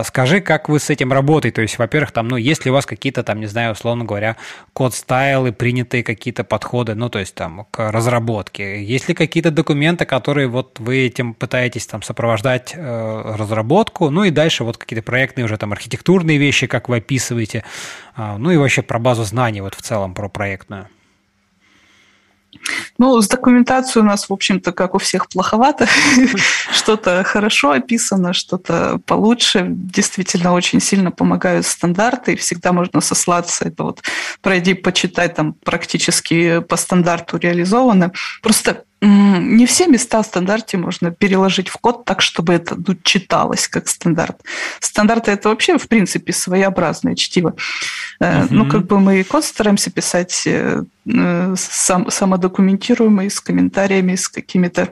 скажи, как вы с этим работаете? То есть, во-первых, там, ну, есть ли у вас какие-то там, не знаю, условно говоря, код-стайлы, принятые какие-то подходы, ну, то есть там к разработке? Есть ли какие-то документы, которые вот вы этим пытаетесь там сопровождать э, разработку? Ну и дальше вот какие-то проектные уже там архитектурные вещи, как вы описываете, э, ну и вообще про базу знаний вот в целом, про проектную. Ну, с документацией у нас, в общем-то, как у всех, плоховато. что-то хорошо описано, что-то получше. Действительно, очень сильно помогают стандарты, всегда можно сослаться. Это вот пройди, почитай, там практически по стандарту реализовано. Просто не все места в стандарте можно переложить в код так, чтобы это ну, читалось как стандарт. Стандарты это вообще, в принципе, своеобразное чтиво. Uh-huh. Ну, как бы мы и код стараемся писать э, э, сам, самодокументируемый, с комментариями, с какими-то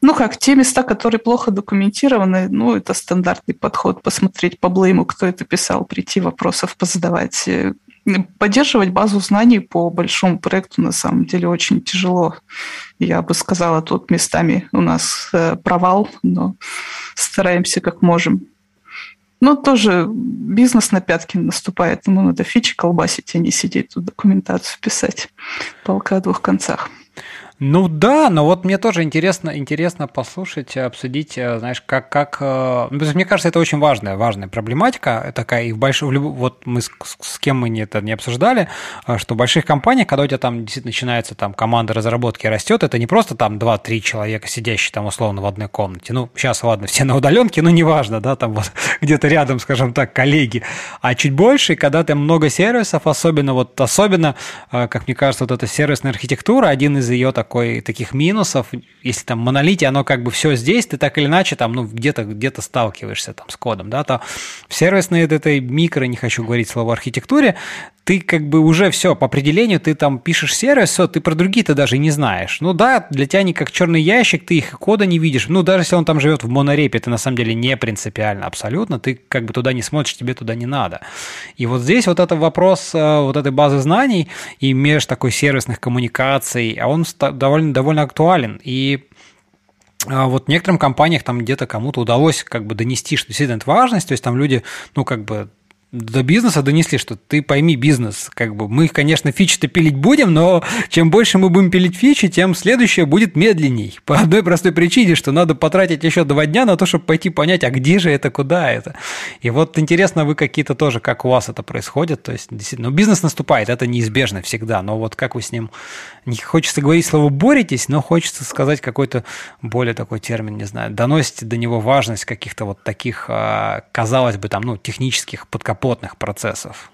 ну как, те места, которые плохо документированы, ну это стандартный подход, посмотреть по блейму, кто это писал, прийти вопросов позадавать, Поддерживать базу знаний по большому проекту на самом деле очень тяжело. Я бы сказала, тут местами у нас э, провал, но стараемся как можем. Ну, тоже бизнес на пятки наступает, ему надо фичи колбасить, а не сидеть тут документацию писать. Полка о двух концах. Ну да, но вот мне тоже интересно, интересно послушать, обсудить, э, знаешь, как, как... Э, ну, мне кажется, это очень важная, важная проблематика такая, и в больших... Вот мы с, с кем мы это не обсуждали, э, что в больших компаниях, когда у тебя там действительно начинается там команда разработки растет, это не просто там 2-3 человека, сидящие там условно в одной комнате. Ну, сейчас, ладно, все на удаленке, но неважно, да, там вот где-то рядом, скажем так, коллеги, а чуть больше, когда ты много сервисов, особенно вот, особенно, как мне кажется, вот эта сервисная архитектура, один из ее так такой, таких минусов, если там монолите, оно как бы все здесь, ты так или иначе там, ну, где-то где сталкиваешься там с кодом, да, то в сервисной этой микро, не хочу говорить слово архитектуре, ты как бы уже все, по определению ты там пишешь сервис, все, ты про другие-то даже не знаешь. Ну да, для тебя они как черный ящик, ты их кода не видишь. Ну даже если он там живет в монорепе, это на самом деле не принципиально абсолютно, ты как бы туда не смотришь, тебе туда не надо. И вот здесь вот этот вопрос э, вот этой базы знаний и меж такой сервисных коммуникаций, а он довольно, довольно актуален. И а вот в некоторым компаниях там где-то кому-то удалось как бы донести, что действительно это важность, то есть там люди, ну, как бы до бизнеса донесли, что ты пойми бизнес, как бы мы, конечно, фичи-то пилить будем, но чем больше мы будем пилить фичи, тем следующее будет медленней. По одной простой причине, что надо потратить еще два дня на то, чтобы пойти понять, а где же это, куда это. И вот интересно, вы какие-то тоже, как у вас это происходит, то есть действительно, ну, бизнес наступает, это неизбежно всегда, но вот как вы с ним, не хочется говорить слово боретесь, но хочется сказать какой-то более такой термин, не знаю, доносите до него важность каких-то вот таких, а, казалось бы, там, ну, технических подкоп капотных процессов.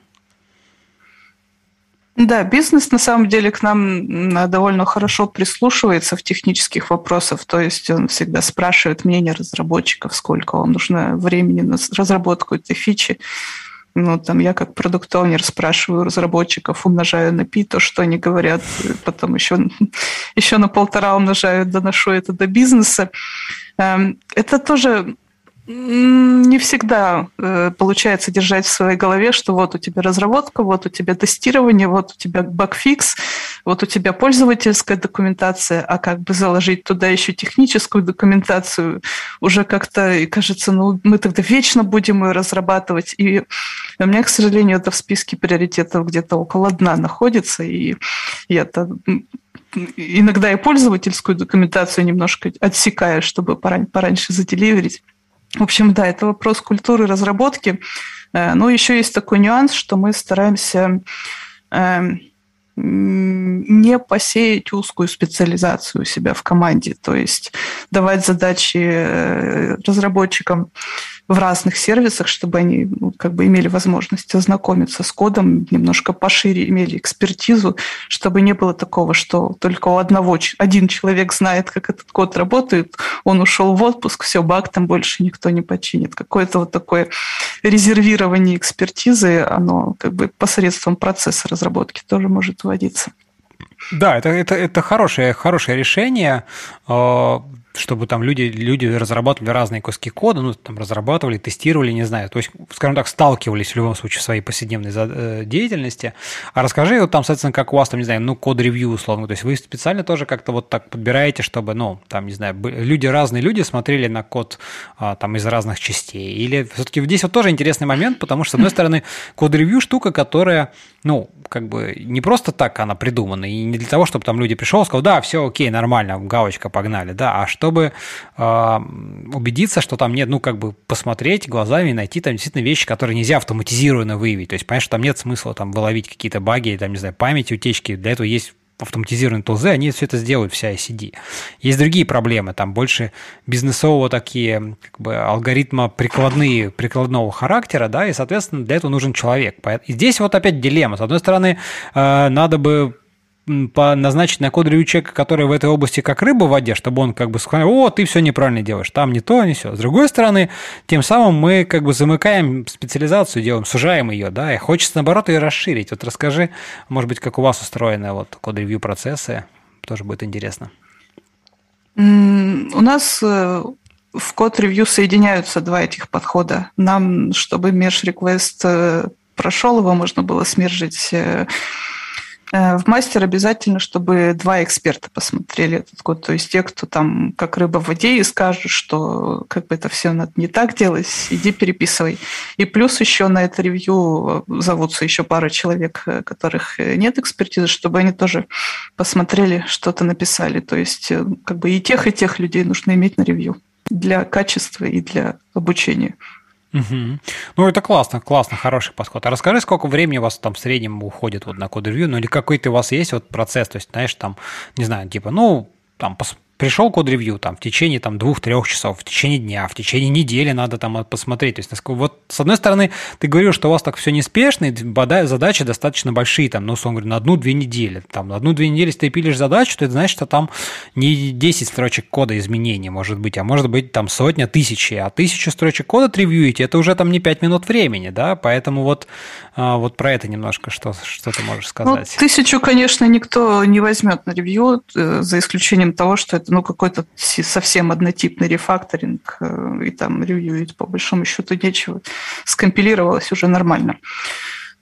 Да, бизнес на самом деле к нам довольно хорошо прислушивается в технических вопросах, то есть он всегда спрашивает мнение разработчиков, сколько вам нужно времени на разработку этой фичи. Ну, там я как продукт-оунер спрашиваю разработчиков, умножаю на пи то, что они говорят, потом еще, еще на полтора умножаю, доношу это до бизнеса. Эм, это тоже не всегда э, получается держать в своей голове, что вот у тебя разработка, вот у тебя тестирование, вот у тебя багфикс, вот у тебя пользовательская документация, а как бы заложить туда еще техническую документацию, уже как-то, и кажется, ну мы тогда вечно будем ее разрабатывать. И у меня, к сожалению, это в списке приоритетов где-то около дна находится, и я-то иногда и пользовательскую документацию немножко отсекаю, чтобы пораньше заделиверить. В общем, да, это вопрос культуры разработки. Э, но еще есть такой нюанс, что мы стараемся эм, не посеять узкую специализацию у себя в команде, то есть давать задачи э, разработчикам в разных сервисах, чтобы они ну, как бы имели возможность ознакомиться с кодом, немножко пошире имели экспертизу, чтобы не было такого, что только у одного один человек знает, как этот код работает, он ушел в отпуск, все, баг там больше никто не починит. Какое-то вот такое резервирование экспертизы, оно как бы посредством процесса разработки тоже может вводиться. Да, это, это, это хорошее, хорошее решение. Чтобы там люди, люди разрабатывали разные куски кода, ну, там, разрабатывали, тестировали, не знаю, то есть, скажем так, сталкивались в любом случае в своей повседневной э, деятельности. А расскажи вот там, соответственно, как у вас там, не знаю, ну, код-ревью, условно, то есть вы специально тоже как-то вот так подбираете, чтобы, ну, там, не знаю, люди, разные люди смотрели на код а, там из разных частей, или все-таки здесь вот тоже интересный момент, потому что, с одной стороны, код-ревью штука, которая, ну, как бы не просто так она придумана, и не для того, чтобы там люди пришел и сказал, да, все окей, нормально, галочка, погнали, да, а чтобы э, убедиться, что там нет, ну, как бы посмотреть глазами и найти там действительно вещи, которые нельзя автоматизированно выявить. То есть, понятно, что там нет смысла там выловить какие-то баги, там, не знаю, памяти, утечки. Для этого есть автоматизированные тулзы, они все это сделают, вся ICD. Есть другие проблемы, там больше бизнесового такие как бы алгоритма прикладные, прикладного характера, да, и, соответственно, для этого нужен человек. И здесь вот опять дилемма. С одной стороны, э, надо бы назначить на код человека, который в этой области как рыба в воде, чтобы он как бы сказал, о, ты все неправильно делаешь, там не то, не все. С другой стороны, тем самым мы как бы замыкаем специализацию, делаем, сужаем ее, да, и хочется наоборот ее расширить. Вот расскажи, может быть, как у вас устроены вот код-ревью процессы, тоже будет интересно. У нас э, в код-ревью соединяются два этих подхода. Нам, чтобы меж-реквест э, прошел, его можно было смержить Э, в мастер обязательно, чтобы два эксперта посмотрели этот код. То есть те, кто там как рыба в воде и скажут, что как бы это все надо не так делать, иди переписывай. И плюс еще на это ревью зовутся еще пара человек, э, которых э, нет экспертизы, чтобы они тоже посмотрели, что-то написали. То есть как бы и тех, и тех людей нужно иметь на ревью для качества и для обучения. Угу. Ну, это классно, классно, хороший подход. А расскажи, сколько времени у вас там в среднем уходит вот на код-ревью, ну или какой-то у вас есть вот процесс, то есть, знаешь, там, не знаю, типа, ну, там, пришел код-ревью там в течение там двух-трех часов, в течение дня, в течение недели надо там посмотреть. То есть, вот с одной стороны, ты говорил, что у вас так все неспешно, и задачи достаточно большие, там, ну, условно говоря, на одну-две недели. Там, на одну-две недели, если ты пилишь задачу, то это значит, что там не 10 строчек кода изменений может быть, а может быть там сотня, тысячи, а тысячу строчек кода отревьюете, это уже там не 5 минут времени, да, поэтому вот, а, вот про это немножко что, что ты можешь ну, сказать. Ну, тысячу, конечно, никто не возьмет на ревью, э, за исключением того, что это ну, какой-то совсем однотипный рефакторинг, э, и там ревьюить по большому счету нечего. Скомпилировалось уже нормально.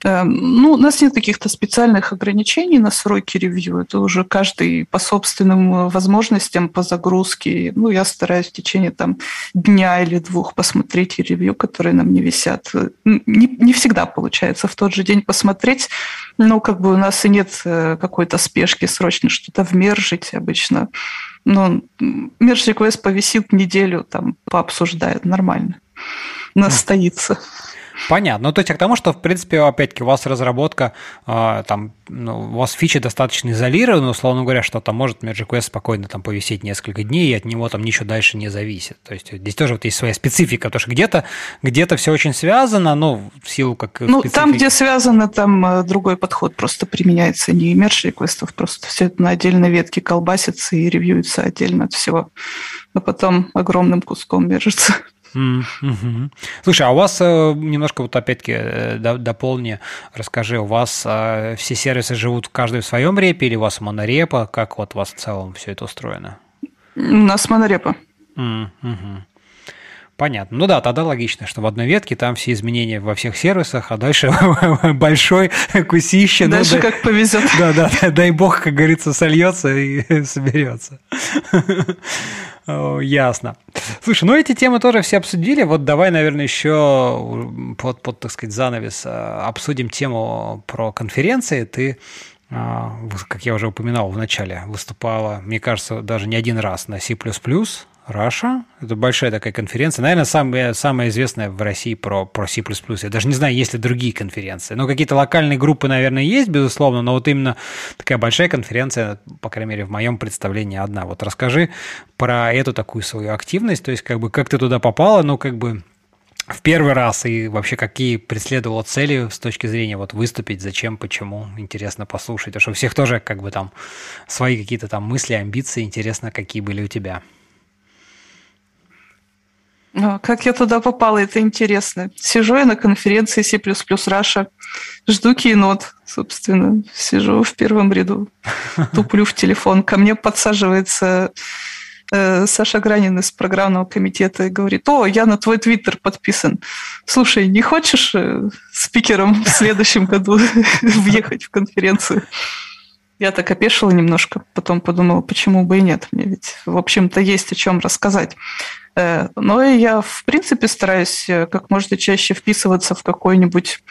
Эм, ну, у нас нет каких-то специальных ограничений на сроки ревью. Это уже каждый по собственным возможностям, по загрузке. Ну, я стараюсь в течение там, дня или двух посмотреть ревью, которые нам не висят. Не, не всегда получается в тот же день посмотреть. Ну, как бы у нас и нет э, какой-то спешки срочно что-то вмержить обычно. Ну, мерж реквест повисит неделю, там, пообсуждает нормально. Настоится. Понятно. Ну, то есть, к тому, что, в принципе, опять-таки, у вас разработка, э, там, ну, у вас фичи достаточно изолированы, условно говоря, что там может Magic Quest спокойно там повисеть несколько дней, и от него там ничего дальше не зависит. То есть, здесь тоже вот есть своя специфика, потому что где-то где все очень связано, ну, в силу как Ну, специфики. там, где связано, там э, другой подход просто применяется, не Merge реквестов, просто все это на отдельной ветке колбасится и ревьюется отдельно от всего, а потом огромным куском мержится. Mm-hmm. Слушай, а у вас э, немножко вот опять-таки э, дополни, расскажи, у вас э, все сервисы живут каждый в своем репе или у вас монорепа? Как вот у вас в целом все это устроено? У нас монорепа. Mm-hmm. Понятно. Ну да, тогда логично, что в одной ветке там все изменения во всех сервисах, а дальше большой кусище. Ну дальше ну, как повезет. Да, да, дай бог, как говорится, сольется и соберется. Ясно. Слушай, ну эти темы тоже все обсудили. Вот давай, наверное, еще под, под так сказать, занавес а, обсудим тему про конференции. Ты а, как я уже упоминал в начале, выступала, мне кажется, даже не один раз на C++, Раша. Это большая такая конференция. Наверное, самая, самая известная в России про, про C++. Я даже не знаю, есть ли другие конференции. Но какие-то локальные группы, наверное, есть, безусловно, но вот именно такая большая конференция, по крайней мере, в моем представлении одна. Вот расскажи про эту такую свою активность, то есть как бы как ты туда попала, ну как бы в первый раз и вообще какие преследовала цели с точки зрения вот выступить, зачем, почему, интересно послушать, потому что у всех тоже как бы там свои какие-то там мысли, амбиции, интересно, какие были у тебя. А, как я туда попала, это интересно. Сижу я на конференции C++ Russia, жду кейнот, собственно. Сижу в первом ряду, туплю в телефон. Ко мне подсаживается э, Саша Гранин из программного комитета и говорит, о, я на твой твиттер подписан. Слушай, не хочешь э, спикером в следующем году въехать в конференцию? Я так опешила немножко, потом подумала, почему бы и нет. Мне ведь, в общем-то, есть о чем рассказать. Э, но я, в принципе, стараюсь э, как можно чаще вписываться в какой-нибудь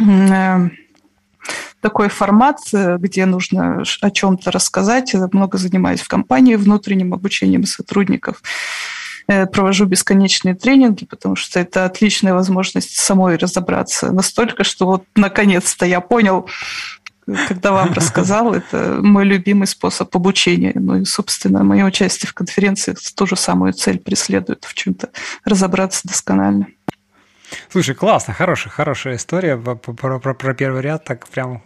э, такой формат, где нужно о чем-то рассказать. Я много занимаюсь в компании внутренним обучением сотрудников. Провожу бесконечные тренинги, потому что это отличная возможность самой разобраться. Настолько, что вот наконец-то я понял, когда вам рассказал, это мой любимый способ обучения. Ну и, собственно, мое участие в конференции ту же самую цель преследует в чем-то разобраться досконально. Слушай, классно, хорошая, хорошая история про, про, про первый ряд, так прям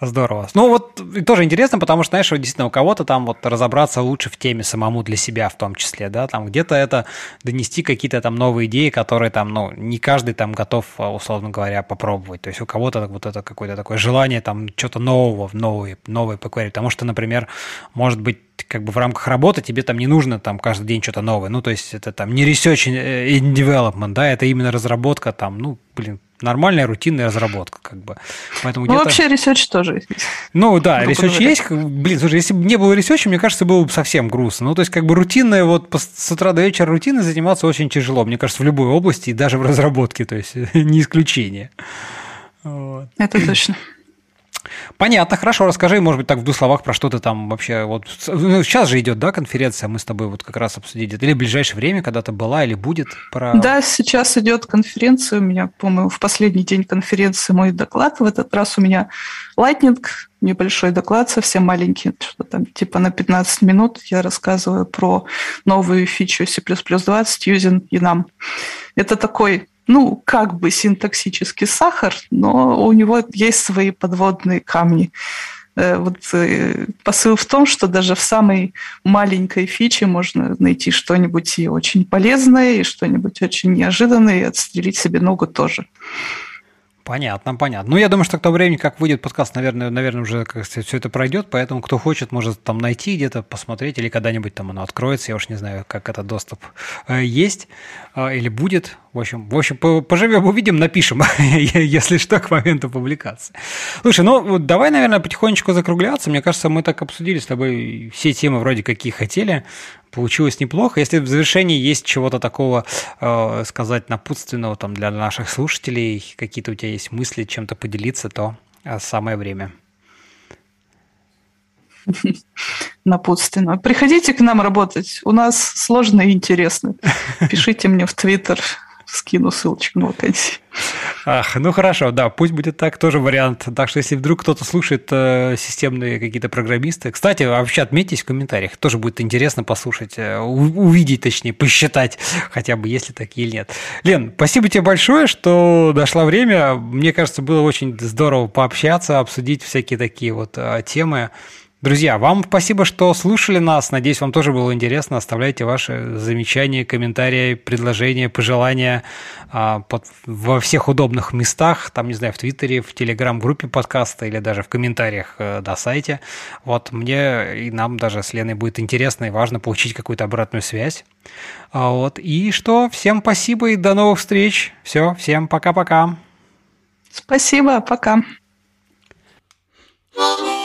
Здорово. Ну вот тоже интересно, потому что, знаешь, действительно у кого-то там вот разобраться лучше в теме самому для себя в том числе, да, там где-то это донести какие-то там новые идеи, которые там, ну, не каждый там готов, условно говоря, попробовать. То есть у кого-то вот это какое-то такое желание там что-то нового, новое, новое покорить. Потому что, например, может быть, как бы в рамках работы тебе там не нужно там каждый день что-то новое. Ну, то есть это там не research and development, да, это именно разработка там, ну, блин, нормальная рутинная разработка, как бы. Поэтому ну, вообще research тоже есть. Ну да, research есть. Блин, слушай, если бы не было research а, мне кажется, было бы совсем грустно. Ну, то есть, как бы рутинная, вот с утра до вечера рутиной заниматься очень тяжело, мне кажется, в любой области, и даже в разработке, то есть, не исключение. Вот. Это точно. Понятно, хорошо. Расскажи, может быть, так в двух словах, про что ты там вообще... Вот ну, сейчас же идет, да, конференция, мы с тобой вот как раз обсудили. Или в ближайшее время когда-то была или будет про... Да, сейчас идет конференция. У меня, по-моему, в последний день конференции мой доклад. В этот раз у меня Lightning, небольшой доклад, совсем маленький, что там типа на 15 минут я рассказываю про новую фичу C++ 20 using Enum. Это такой ну, как бы синтаксический сахар, но у него есть свои подводные камни. Э, вот э, посыл в том, что даже в самой маленькой фиче можно найти что-нибудь и очень полезное, и что-нибудь очень неожиданное, и отстрелить себе ногу тоже. Понятно, понятно. Ну, я думаю, что к тому времени, как выйдет подкаст, наверное, наверное, уже как сказать, все это пройдет, поэтому кто хочет, может там найти где-то, посмотреть, или когда-нибудь там оно откроется, я уж не знаю, как этот доступ э, есть или будет. В общем, в общем, поживем, увидим, напишем, если что, к моменту публикации. Слушай, ну давай, наверное, потихонечку закругляться. Мне кажется, мы так обсудили с тобой все темы вроде какие хотели. Получилось неплохо. Если в завершении есть чего-то такого э, сказать напутственного там для наших слушателей, какие-то у тебя есть мысли, чем-то поделиться, то э, самое время. Напутственно. Приходите к нам работать. У нас сложно и интересно. Пишите мне в Твиттер скину ссылочку на вакансии. Ах, ну хорошо, да, пусть будет так, тоже вариант. Так что если вдруг кто-то слушает э, системные какие-то программисты, кстати, вообще отметьтесь в комментариях, тоже будет интересно послушать, э, увидеть, точнее, посчитать, хотя бы если такие или нет. Лен, спасибо тебе большое, что дошло время. Мне кажется, было очень здорово пообщаться, обсудить всякие такие вот э, темы. Друзья, вам спасибо, что слушали нас. Надеюсь, вам тоже было интересно. Оставляйте ваши замечания, комментарии, предложения, пожелания а, под, во всех удобных местах. Там, не знаю, в Твиттере, в Телеграм-группе подкаста или даже в комментариях э, на сайте. Вот мне и нам даже с Леной будет интересно и важно получить какую-то обратную связь. А, вот. И что, всем спасибо и до новых встреч. Все, всем пока-пока. Спасибо, пока. Пока.